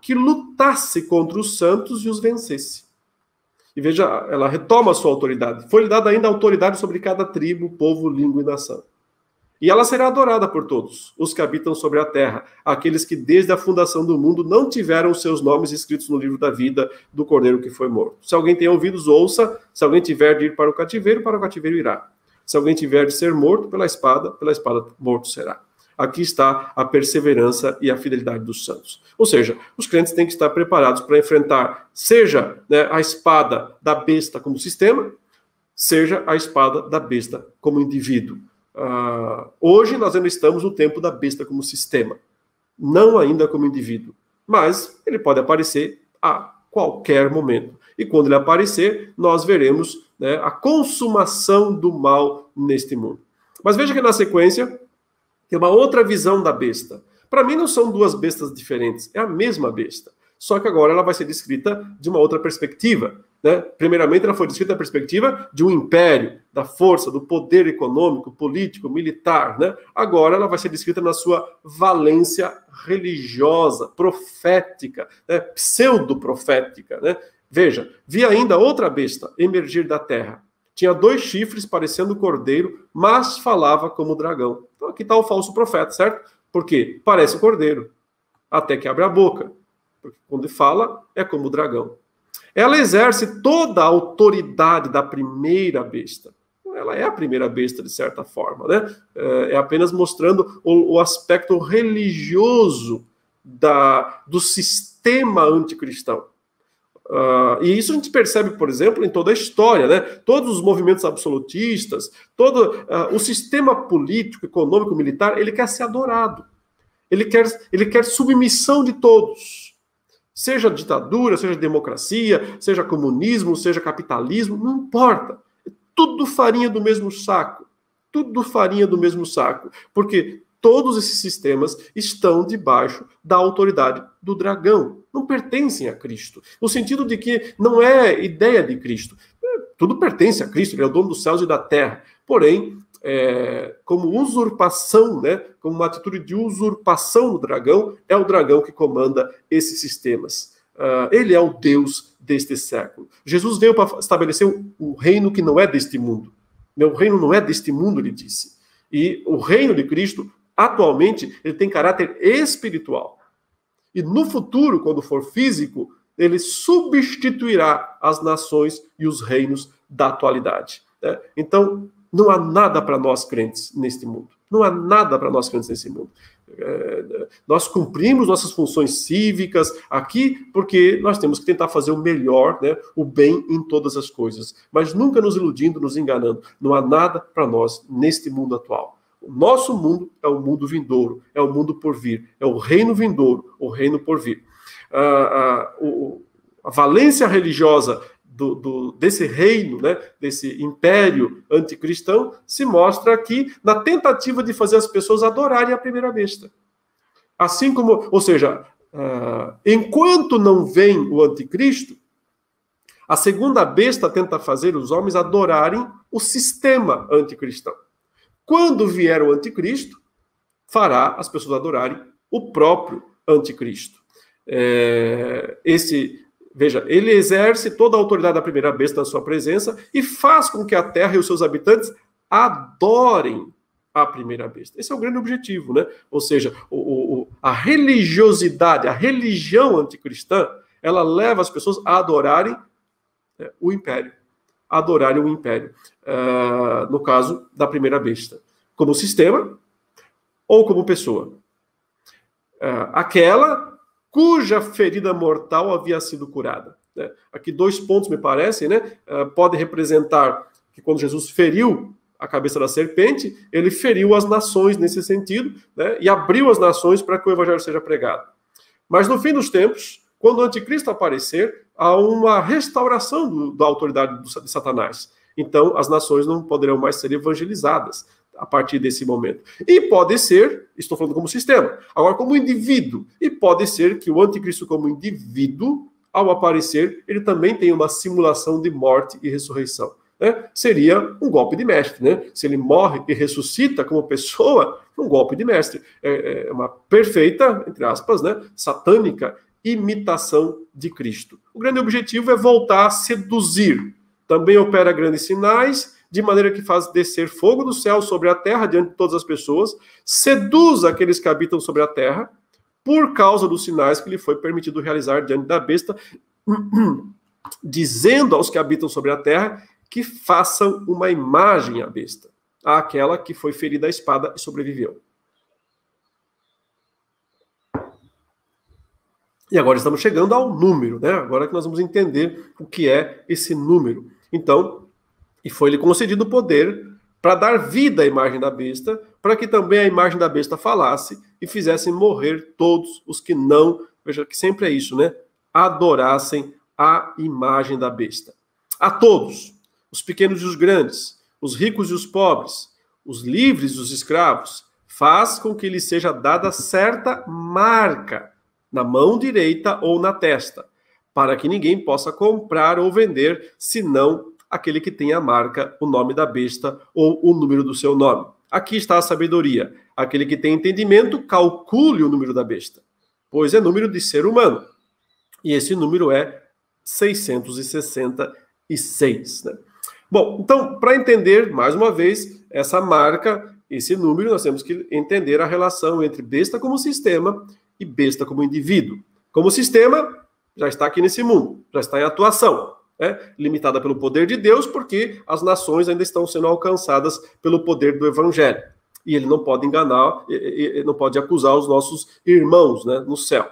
que lutasse contra os santos e os vencesse. E veja, ela retoma a sua autoridade. Foi-lhe dada ainda autoridade sobre cada tribo, povo, língua e nação. E ela será adorada por todos, os que habitam sobre a terra, aqueles que desde a fundação do mundo não tiveram seus nomes escritos no livro da vida do cordeiro que foi morto. Se alguém tem ouvidos, ouça. Se alguém tiver de ir para o cativeiro, para o cativeiro irá. Se alguém tiver de ser morto pela espada, pela espada morto será aqui está a perseverança e a fidelidade dos santos. Ou seja, os crentes têm que estar preparados para enfrentar, seja né, a espada da besta como sistema, seja a espada da besta como indivíduo. Uh, hoje nós ainda estamos no tempo da besta como sistema, não ainda como indivíduo, mas ele pode aparecer a qualquer momento. E quando ele aparecer, nós veremos né, a consumação do mal neste mundo. Mas veja que na sequência, tem uma outra visão da besta. Para mim, não são duas bestas diferentes, é a mesma besta. Só que agora ela vai ser descrita de uma outra perspectiva. Né? Primeiramente, ela foi descrita da perspectiva de um império, da força, do poder econômico, político, militar. Né? Agora ela vai ser descrita na sua valência religiosa, profética, né? pseudo-profética. Né? Veja, vi ainda outra besta emergir da terra. Tinha dois chifres parecendo cordeiro, mas falava como dragão. Então aqui está o falso profeta, certo? Porque parece cordeiro, até que abre a boca. Porque quando fala, é como o dragão. Ela exerce toda a autoridade da primeira besta. Ela é a primeira besta, de certa forma, né? É, é apenas mostrando o, o aspecto religioso da, do sistema anticristão. Uh, e isso a gente percebe, por exemplo, em toda a história, né? Todos os movimentos absolutistas, todo uh, o sistema político, econômico, militar, ele quer ser adorado. Ele quer, ele quer submissão de todos. Seja ditadura, seja democracia, seja comunismo, seja capitalismo, não importa. É tudo farinha do mesmo saco. Tudo farinha do mesmo saco. Porque todos esses sistemas estão debaixo da autoridade do dragão. Não pertencem a Cristo. No sentido de que não é ideia de Cristo. Tudo pertence a Cristo, ele é o dono dos céus e da terra. Porém, é, como usurpação, né, como uma atitude de usurpação do dragão, é o dragão que comanda esses sistemas. Uh, ele é o Deus deste século. Jesus veio para estabelecer o, reino que não é deste mundo. Meu reino não é deste mundo, ele disse. E o reino de Cristo Atualmente, ele tem caráter espiritual. E no futuro, quando for físico, ele substituirá as nações e os reinos da atualidade. Né? Então, não há nada para nós crentes neste mundo. Não há nada para nós crentes nesse mundo. É, nós cumprimos nossas funções cívicas aqui porque nós temos que tentar fazer o melhor, né, o bem em todas as coisas, mas nunca nos iludindo, nos enganando. Não há nada para nós neste mundo atual. O nosso mundo é o mundo vindouro, é o mundo por vir, é o reino vindouro, o reino por vir. Ah, ah, o, a valência religiosa do, do, desse reino, né, desse império anticristão, se mostra aqui na tentativa de fazer as pessoas adorarem a primeira besta. Assim como, ou seja, uh, enquanto não vem o anticristo, a segunda besta tenta fazer os homens adorarem o sistema anticristão. Quando vier o anticristo, fará as pessoas adorarem o próprio anticristo. É, esse, veja, ele exerce toda a autoridade da primeira besta na sua presença e faz com que a terra e os seus habitantes adorem a primeira besta. Esse é o grande objetivo, né? Ou seja, o, o, a religiosidade, a religião anticristã, ela leva as pessoas a adorarem é, o império adorarem o império. Uh, no caso da primeira besta. Como sistema ou como pessoa. Uh, aquela cuja ferida mortal havia sido curada. Né? Aqui dois pontos me parecem, né? Uh, pode representar que quando Jesus feriu a cabeça da serpente, ele feriu as nações nesse sentido, né? E abriu as nações para que o evangelho seja pregado. Mas no fim dos tempos, quando o anticristo aparecer, há uma restauração do, da autoridade de Satanás. Então, as nações não poderão mais ser evangelizadas. a partir desse momento. E pode ser, estou falando como sistema, agora como indivíduo, e pode ser que o anticristo como indivíduo, ao aparecer, ele também tem uma simulação de morte e ressurreição. Né? Seria um golpe de mestre, né? Se ele morre e ressuscita como pessoa, um golpe de mestre. É, é uma perfeita, entre aspas, né? Satânica imitação de Cristo. O grande objetivo é voltar a seduzir. Também opera grandes sinais, de maneira que faz descer fogo do céu sobre a terra diante de todas as pessoas, seduz aqueles que habitam sobre a terra, por causa dos sinais que lhe foi permitido realizar diante da besta, dizendo aos que habitam sobre a terra que façam uma imagem à besta, àquela que foi ferida à espada e sobreviveu. E agora estamos chegando ao número, né? Agora que nós vamos entender o que é esse número. Então, e foi-lhe concedido o poder para dar vida à imagem da besta, para que também a imagem da besta falasse e fizessem morrer todos os que não, veja que sempre é isso, né? Adorassem a imagem da besta. A todos, os pequenos e os grandes, os ricos e os pobres, os livres e os escravos, faz com que lhe seja dada certa marca na mão direita ou na testa, para que ninguém possa comprar ou vender, senão aquele que tem a marca, o nome da besta ou o número do seu nome. Aqui está a sabedoria. Aquele que tem entendimento, calcule o número da besta, pois é número de ser humano. E esse número é 666. Né? Bom, então, para entender, mais uma vez, essa marca, esse número, nós temos que entender a relação entre besta como sistema e besta como indivíduo. Como sistema, já está aqui nesse mundo, já está em atuação. É, limitada pelo poder de Deus, porque as nações ainda estão sendo alcançadas pelo poder do Evangelho. E ele não pode enganar, não pode acusar os nossos irmãos né, no céu.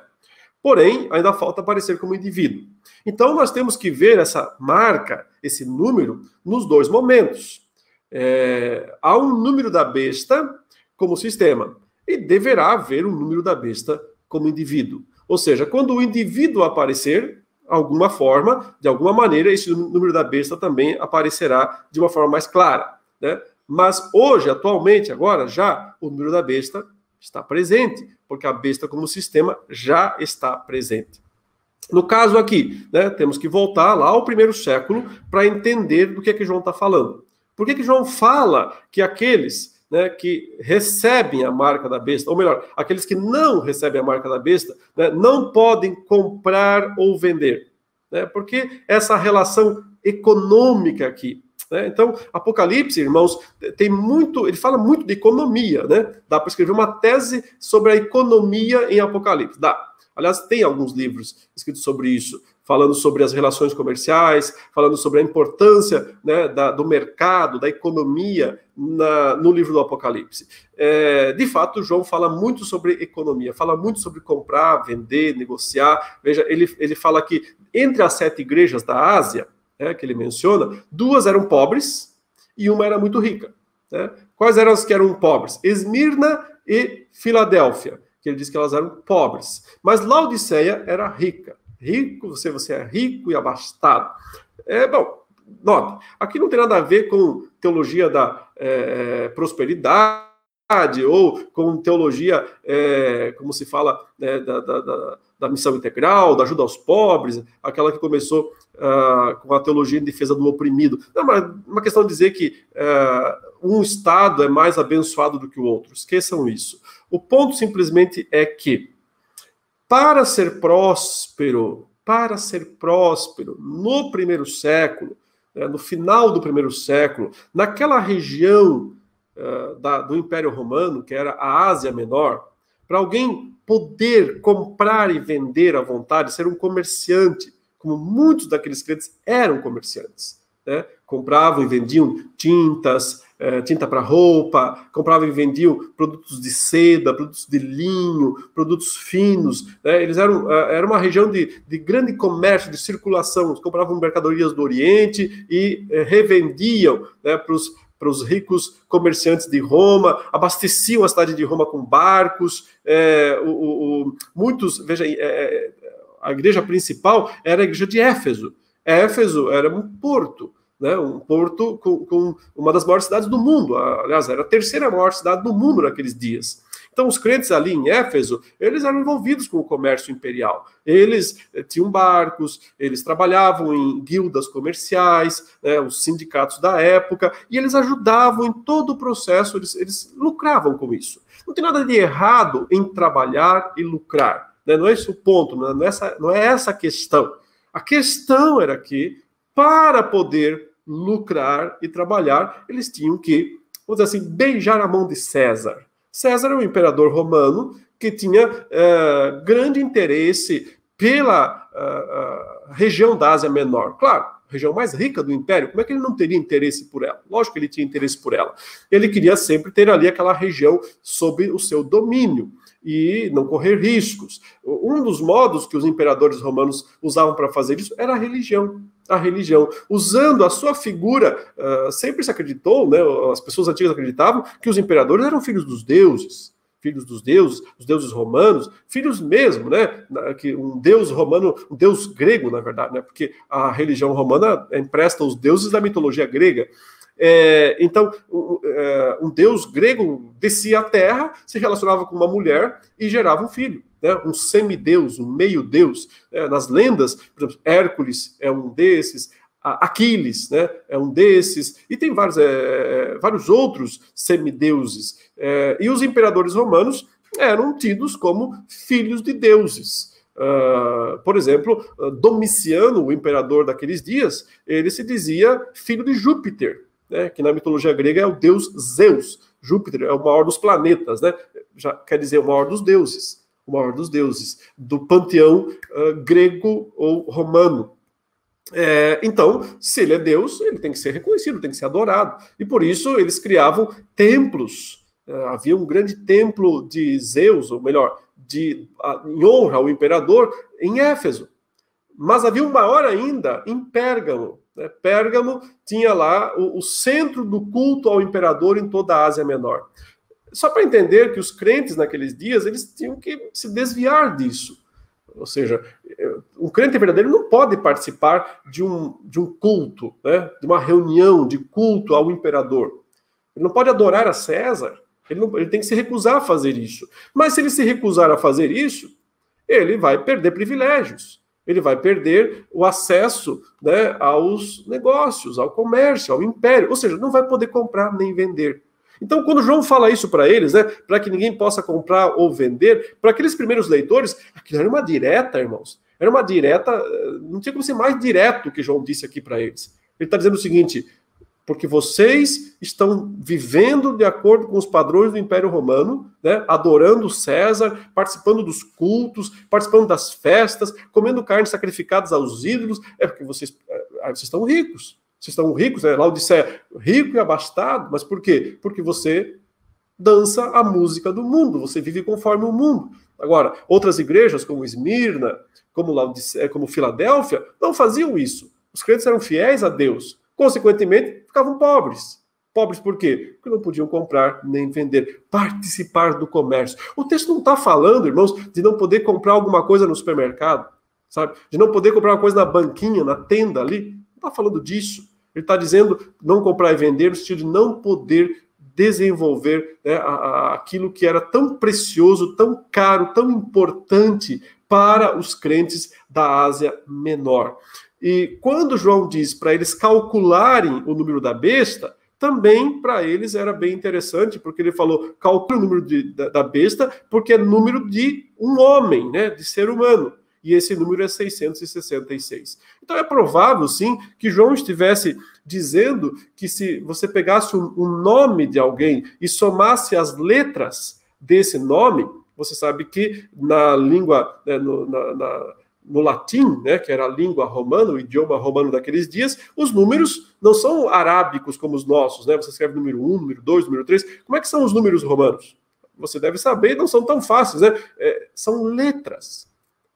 Porém, ainda falta aparecer como indivíduo. Então, nós temos que ver essa marca, esse número, nos dois momentos. É, há um número da besta como sistema, e deverá haver um número da besta como indivíduo. Ou seja, quando o indivíduo aparecer, alguma forma, de alguma maneira, esse número da besta também aparecerá de uma forma mais clara. Né? Mas hoje, atualmente, agora, já o número da besta está presente, porque a besta como sistema já está presente. No caso aqui, né, temos que voltar lá ao primeiro século para entender do que é que João está falando. Por que, que João fala que aqueles né, que recebem a marca da besta, ou melhor, aqueles que não recebem a marca da besta, né, não podem comprar ou vender. Né, porque essa relação econômica aqui. Né? Então, Apocalipse, irmãos, tem muito, ele fala muito de economia, né? Dá para escrever uma tese sobre a economia em Apocalipse. Dá. Aliás, tem alguns livros escritos sobre isso falando sobre as relações comerciais, falando sobre a importância né, da, do mercado, da economia na, no livro do Apocalipse. É, de fato, João fala muito sobre economia, fala muito sobre comprar, vender, negociar. Veja, ele, ele fala que entre as sete igrejas da Ásia, né, que ele menciona, duas eram pobres e uma era muito rica. Né? Quais eram as que eram pobres? Esmirna e Filadélfia, que ele diz que elas eram pobres. Mas Laodiceia era rica rico, você, você é rico e abastado. É, bom, note, aqui não tem nada a ver com teologia da é, é prosperidade ou com teologia, é, como se fala, né, da, da, da, missão integral, da ajuda aos pobres, aquela que começou uh, com a teologia em defesa do oprimido. Não, mas uma questão de dizer que uh, um Estado é mais abençoado do que o outro. Esqueçam isso. O ponto simplesmente é que para ser próspero, para ser próspero no primeiro século, né, no final do primeiro século, naquela região uh, da, do Império Romano, que era a Ásia Menor, para alguém poder comprar e vender à vontade, ser um comerciante, como muitos daqueles crentes eram comerciantes. Né? Compravam e vendiam tintas, é, tinta para roupa, compravam e vendiam produtos de seda, produtos de linho, produtos finos. Né? Eles eram é, era uma região de, de grande comércio, de circulação. Eles compravam mercadorias do Oriente e é, revendiam né, para os para os ricos comerciantes de Roma, abasteciam a cidade de Roma com barcos. É, o, o, muitos, veja, é, a igreja principal era a igreja de Éfeso. Éfeso era um porto né? um porto com, com uma das maiores cidades do mundo. Aliás, era a terceira maior cidade do mundo naqueles dias. Então, os crentes ali em Éfeso, eles eram envolvidos com o comércio imperial. Eles eh, tinham barcos, eles trabalhavam em guildas comerciais, né, os sindicatos da época, e eles ajudavam em todo o processo, eles, eles lucravam com isso. Não tem nada de errado em trabalhar e lucrar. Né? Não é esse o ponto, não é, essa, não é essa a questão. A questão era que, para poder lucrar e trabalhar, eles tinham que, vamos dizer assim, beijar a mão de César. César é um imperador romano que tinha uh, grande interesse pela uh, uh, região da Ásia Menor. Claro, região mais rica do império, como é que ele não teria interesse por ela? Lógico que ele tinha interesse por ela. Ele queria sempre ter ali aquela região sob o seu domínio e não correr riscos. Um dos modos que os imperadores romanos usavam para fazer isso era a religião. A religião, usando a sua figura, uh, sempre se acreditou, né, as pessoas antigas acreditavam que os imperadores eram filhos dos deuses, filhos dos deuses, os deuses romanos, filhos mesmo, né? Que um deus romano, um deus grego, na verdade, né? Porque a religião romana empresta os deuses da mitologia grega. É, então, um, é, um, deus grego descia à terra, se relacionava com uma mulher e gerava um filho, né? um semideus, um meio-deus. É, nas lendas, por exemplo, Hércules é um desses, Aquiles né? é um desses, e tem vários, é, vários outros semideuses. É, e os imperadores romanos eram tidos como filhos de deuses. Uh, por exemplo, Domiciano, o imperador daqueles dias, ele se dizia filho de Júpiter, né, que na mitologia grega é o deus Zeus. Júpiter é o maior dos planetas, né? Já quer dizer o maior dos deuses, o maior dos deuses do panteão uh, grego ou romano. É, então, se ele é Deus, ele tem que ser reconhecido, tem que ser adorado. E por isso eles criavam templos. Uh, havia um grande templo de Zeus, ou melhor, de, em honra ao imperador, em Éfeso. Mas havia um maior ainda em Pérgamo, né? Pérgamo tinha lá o, o centro do culto ao imperador em toda a Ásia Menor. Só para entender que os crentes naqueles dias, eles tinham que se desviar disso. Ou seja, um crente verdadeiro não pode participar de um, de um culto, né? de uma reunião de culto ao imperador. Ele não pode adorar a César, ele, não, ele tem que se recusar a fazer isso. Mas se ele se recusar a fazer isso, ele vai perder privilégios ele vai perder o acesso né, aos negócios, ao comércio, ao império, ou seja, não vai poder comprar nem vender. Então, quando João fala isso para eles, né, para que ninguém possa comprar ou vender, para aqueles primeiros leitores, aquilo era uma direta, irmãos. Era uma direta, eh, não tinha como ser mais direto que João disse aqui para eles. Ele está dizendo o seguinte: porque vocês estão vivendo de acordo com os padrões do Império Romano, né? adorando César, participando dos cultos, participando das festas, comendo carnes sacrificadas aos ídolos, é porque vocês, é, vocês estão ricos. Vocês estão ricos, né? Laodicea, rico e abastado, mas por quê? Porque você dança a música do mundo, você vive conforme o mundo. Agora, outras igrejas, como Esmirna, como, Laodicea, como Filadélfia, não faziam isso. Os crentes eram fiéis a Deus. Consequentemente, ficavam pobres. Pobres por quê? Porque não podiam comprar nem vender, participar do comércio. O texto não está falando, irmãos, de não poder comprar alguma coisa no supermercado, sabe? De não poder comprar uma coisa na banquinha, na tenda ali. Não está falando disso. Ele está dizendo não comprar e vender no sentido de não poder desenvolver né, aquilo que era tão precioso, tão caro, tão importante para os crentes da Ásia Menor. E quando João diz para eles calcularem o número da besta, também para eles era bem interessante, porque ele falou calcule o número de, da, da, besta, porque é número de um homem, né, de ser humano. E esse número é 666. Então é provável, sim, que João estivesse dizendo que se você pegasse o um, um nome de alguém e somasse as letras desse nome, você sabe que na língua, né, no, na, na no latim, né, que era a língua romana, o idioma romano daqueles dias, os números não são arábicos como os nossos, né? Você escreve número 1, número 2, número 3. Como é que são os números romanos? Você deve saber, não são tão fáceis, né? É, são letras.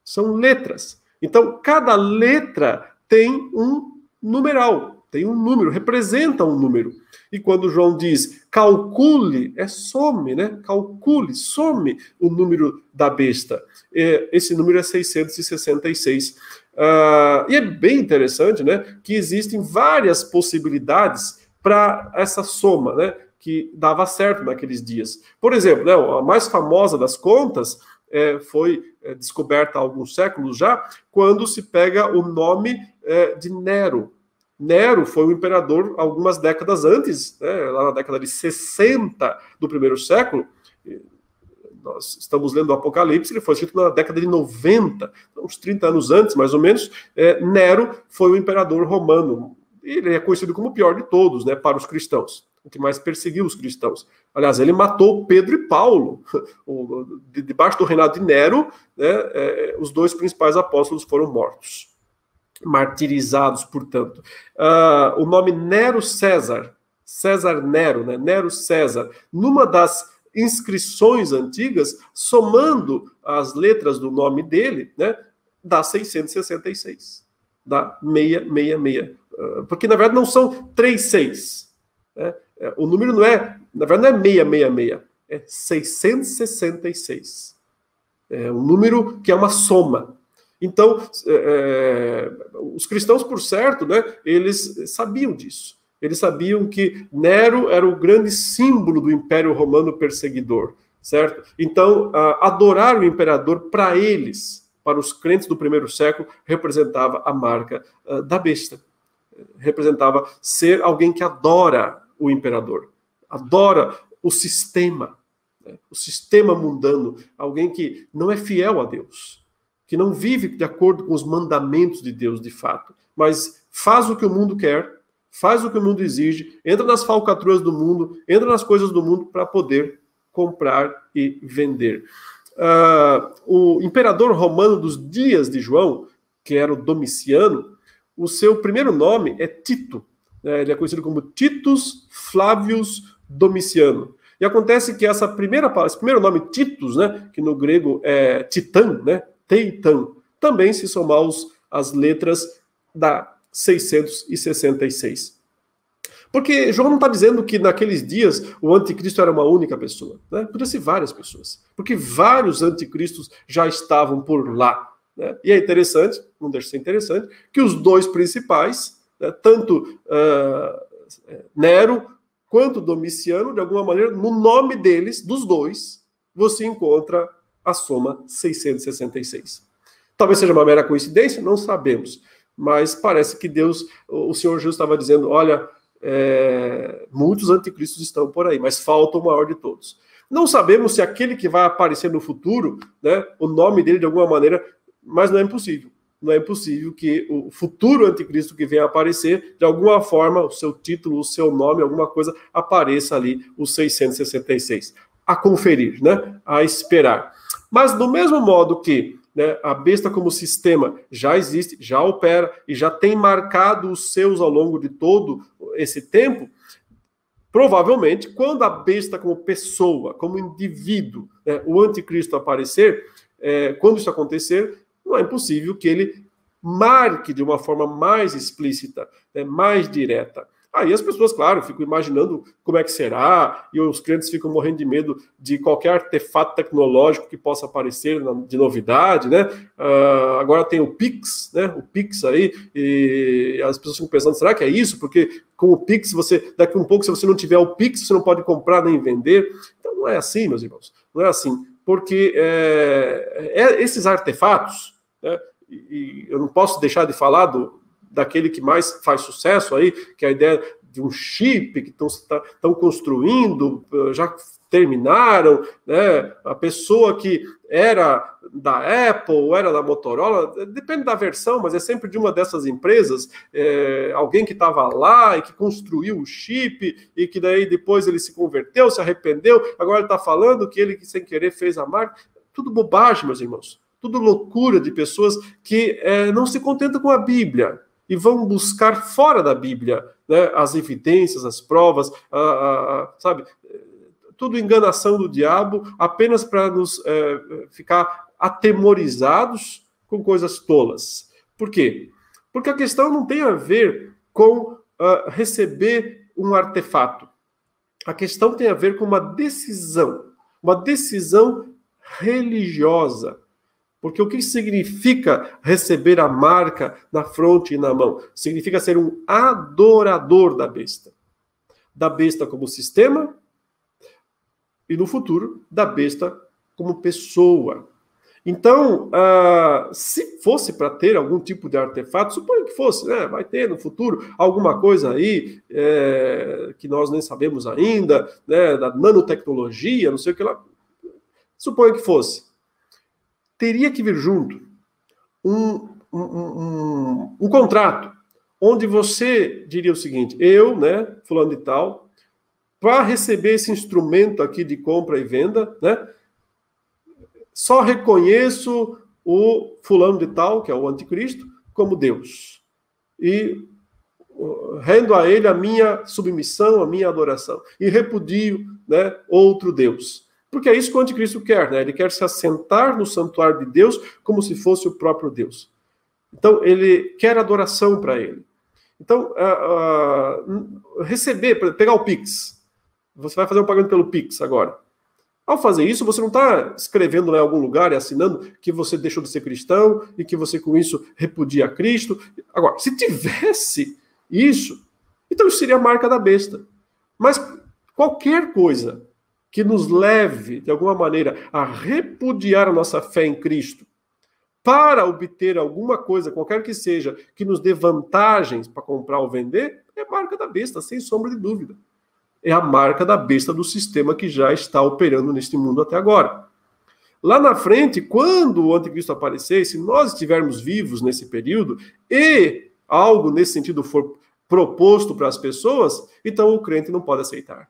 São letras. Então, cada letra tem um numeral, tem um número, representa um número. E quando João diz calcule, é some, né? Calcule, some o número da besta. Esse número é 666. Uh, e é bem interessante, né, que existem várias possibilidades para essa soma, né, que dava certo naqueles dias. Por exemplo, né, a mais famosa das contas é, foi é, descoberta há alguns séculos já, quando se pega o nome é, de Nero. Nero foi o imperador algumas décadas antes, né, lá na década de 60 do primeiro século, nós estamos lendo o Apocalipse, ele foi escrito na década de 90, uns 30 anos antes, mais ou menos. É, Nero foi o imperador romano. Ele é conhecido como o pior de todos, né, para os cristãos, o que mais perseguiu os cristãos. Aliás, ele matou Pedro e Paulo. debaixo do reinado de Nero, né, é, os dois principais apóstolos foram mortos, martirizados, portanto. Uh, o nome Nero César, César Nero, né, Nero César, numa das inscrições antigas, somando as letras do nome dele, né, dá 666. Dá 666. Ah, porque, na verdade, não são três seis. Né? É, o número não é, na verdade, não é 666, é 666. É um número que é uma soma. Então, é, é, os cristãos, por certo, né, eles sabiam disso. Eles sabiam que Nero era o grande símbolo do Império Romano perseguidor, certo? Então, adorar o imperador para eles, para os crentes do primeiro século, representava a marca da besta. Representava ser alguém que adora o imperador, adora o sistema, né? o sistema mundano, alguém que não é fiel a Deus, que não vive de acordo com os mandamentos de Deus de fato, mas faz o que o mundo quer faz o que o mundo exige, entra nas falcatruas do mundo, entra nas coisas do mundo para poder comprar e vender. Uh, o imperador romano dos dias de João, que era o Domiciano, o seu primeiro nome é Tito. Né? Ele é conhecido como Titus Flavius Domiciano. E acontece que essa primeira esse primeiro nome Titus, né, que no grego é Titã, né, Teitan, também se somar os, as letras da 666. Porque João não está dizendo que naqueles dias o anticristo era uma única pessoa. Né? Podia ser várias pessoas. Porque vários anticristos já estavam por lá. Né? E é interessante, não deixa de ser interessante, que os dois principais, né, tanto uh, Nero quanto Domiciano, de alguma maneira, no nome deles, dos dois, você encontra a soma 666. Talvez seja uma mera coincidência, não sabemos mas parece que Deus, o Senhor Jesus estava dizendo: olha, é, muitos anticristos estão por aí, mas falta o maior de todos. Não sabemos se aquele que vai aparecer no futuro, né, o nome dele de alguma maneira, mas não é impossível. Não é impossível que o futuro anticristo que venha aparecer, de alguma forma, o seu título, o seu nome, alguma coisa, apareça ali, os 666. A conferir, né? A esperar. Mas do mesmo modo que né, a besta como sistema já existe, já opera e já tem marcado os seus ao longo de todo esse tempo, provavelmente, quando a besta como pessoa, como indivíduo, né, o anticristo aparecer, é, quando isso acontecer, não é impossível que ele marque de uma forma mais explícita, né, mais direta. Aí as pessoas, claro, ficam imaginando como é que será, e os clientes ficam morrendo de medo de qualquer artefato tecnológico que possa aparecer de novidade, né? Uh, agora tem o Pix, né? O Pix aí, e as pessoas ficam pensando, será que é isso? Porque com o Pix, você, daqui a um pouco, se você não tiver o Pix, você não pode comprar nem vender. Então não é assim, meus irmãos. Não é assim. Porque é, é esses artefatos, né? e eu não posso deixar de falar do, daquele que mais faz sucesso aí, que é a ideia de um chip que estão tá, construindo, já terminaram, né? A pessoa que era da Apple, era da Motorola, depende da versão, mas é sempre de uma dessas empresas, é, alguém que estava lá e que construiu o chip e que daí depois ele se converteu, se arrependeu, agora está falando que ele que sem querer fez a marca. Tudo bobagem, meus irmãos. Tudo loucura de pessoas que é, não se contentam com a Bíblia, e vão buscar fora da Bíblia né, as evidências, as provas, a, a, a, sabe? Tudo enganação do diabo, apenas para nos é, ficar atemorizados com coisas tolas. Por quê? Porque a questão não tem a ver com uh, receber um artefato. A questão tem a ver com uma decisão, uma decisão religiosa. Porque o que significa receber a marca na fronte e na mão? Significa ser um adorador da besta. Da besta como sistema e no futuro da besta como pessoa. Então, uh, se fosse para ter algum tipo de artefato, suponho que fosse, né? Vai ter no futuro alguma coisa aí é, que nós nem sabemos ainda, né? Da nanotecnologia, não sei o que lá. Suponho que fosse. Teria que vir junto um, um, um, um contrato onde você diria o seguinte: eu, né, fulano de tal, para receber esse instrumento aqui de compra e venda, né? só reconheço o fulano de tal, que é o anticristo, como Deus. E uh, rendo a ele a minha submissão, a minha adoração. E repudio né, outro Deus. Porque é isso que o anticristo quer, né? Ele quer se assentar no santuário de Deus como se fosse o próprio Deus. Então, ele quer adoração para ele. Então, uh, uh, receber, pegar o Pix. Você vai fazer um pagamento pelo Pix agora. Ao fazer isso, você não está escrevendo em algum lugar e assinando que você deixou de ser cristão e que você com isso repudia Cristo. Agora, se tivesse isso, então isso seria a marca da besta. Mas qualquer coisa que nos leve, de alguma maneira, a repudiar a nossa fé em Cristo, para obter alguma coisa, qualquer que seja, que nos dê vantagens para comprar ou vender, é marca da besta, sem sombra de dúvida é a marca da besta do sistema que já está operando neste mundo até agora. Lá na frente, quando o anticristo aparecer, se nós estivermos vivos nesse período e algo nesse sentido for proposto para as pessoas, então o crente não pode aceitar.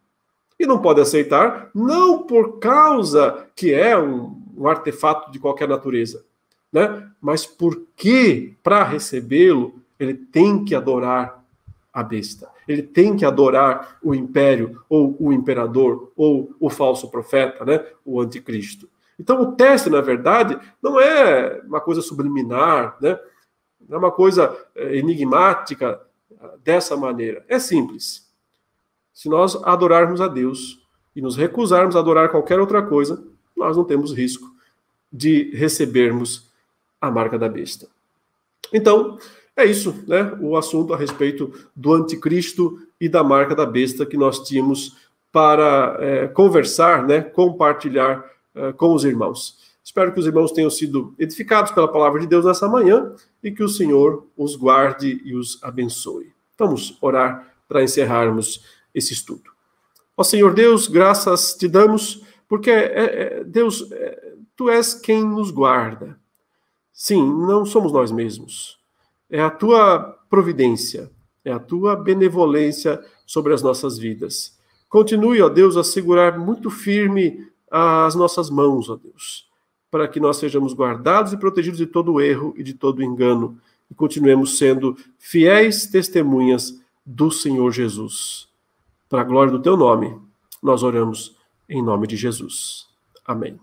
E não pode aceitar não por causa que é um, um artefato de qualquer natureza, né? mas porque para recebê-lo ele tem que adorar a besta. Ele tem que adorar o império, ou o imperador, ou o falso profeta, né? o anticristo. Então, o teste, na verdade, não é uma coisa subliminar, né? não é uma coisa eh, enigmática dessa maneira. É simples. Se nós adorarmos a Deus e nos recusarmos a adorar qualquer outra coisa, nós não temos risco de recebermos a marca da besta. Então, é isso, né? O assunto a respeito do anticristo e da marca da besta que nós tínhamos para é, conversar, né? Compartilhar é, com os irmãos. Espero que os irmãos tenham sido edificados pela palavra de Deus nessa manhã e que o Senhor os guarde e os abençoe. Vamos orar para encerrarmos esse estudo. Ó Senhor Deus, graças te damos, porque é, é, Deus, é, tu és quem nos guarda. Sim, não somos nós mesmos é a tua providência, é a tua benevolência sobre as nossas vidas. Continue, ó Deus, a segurar muito firme as nossas mãos, ó Deus, para que nós sejamos guardados e protegidos de todo erro e de todo engano e continuemos sendo fiéis testemunhas do Senhor Jesus. Para a glória do teu nome, nós oramos em nome de Jesus. Amém.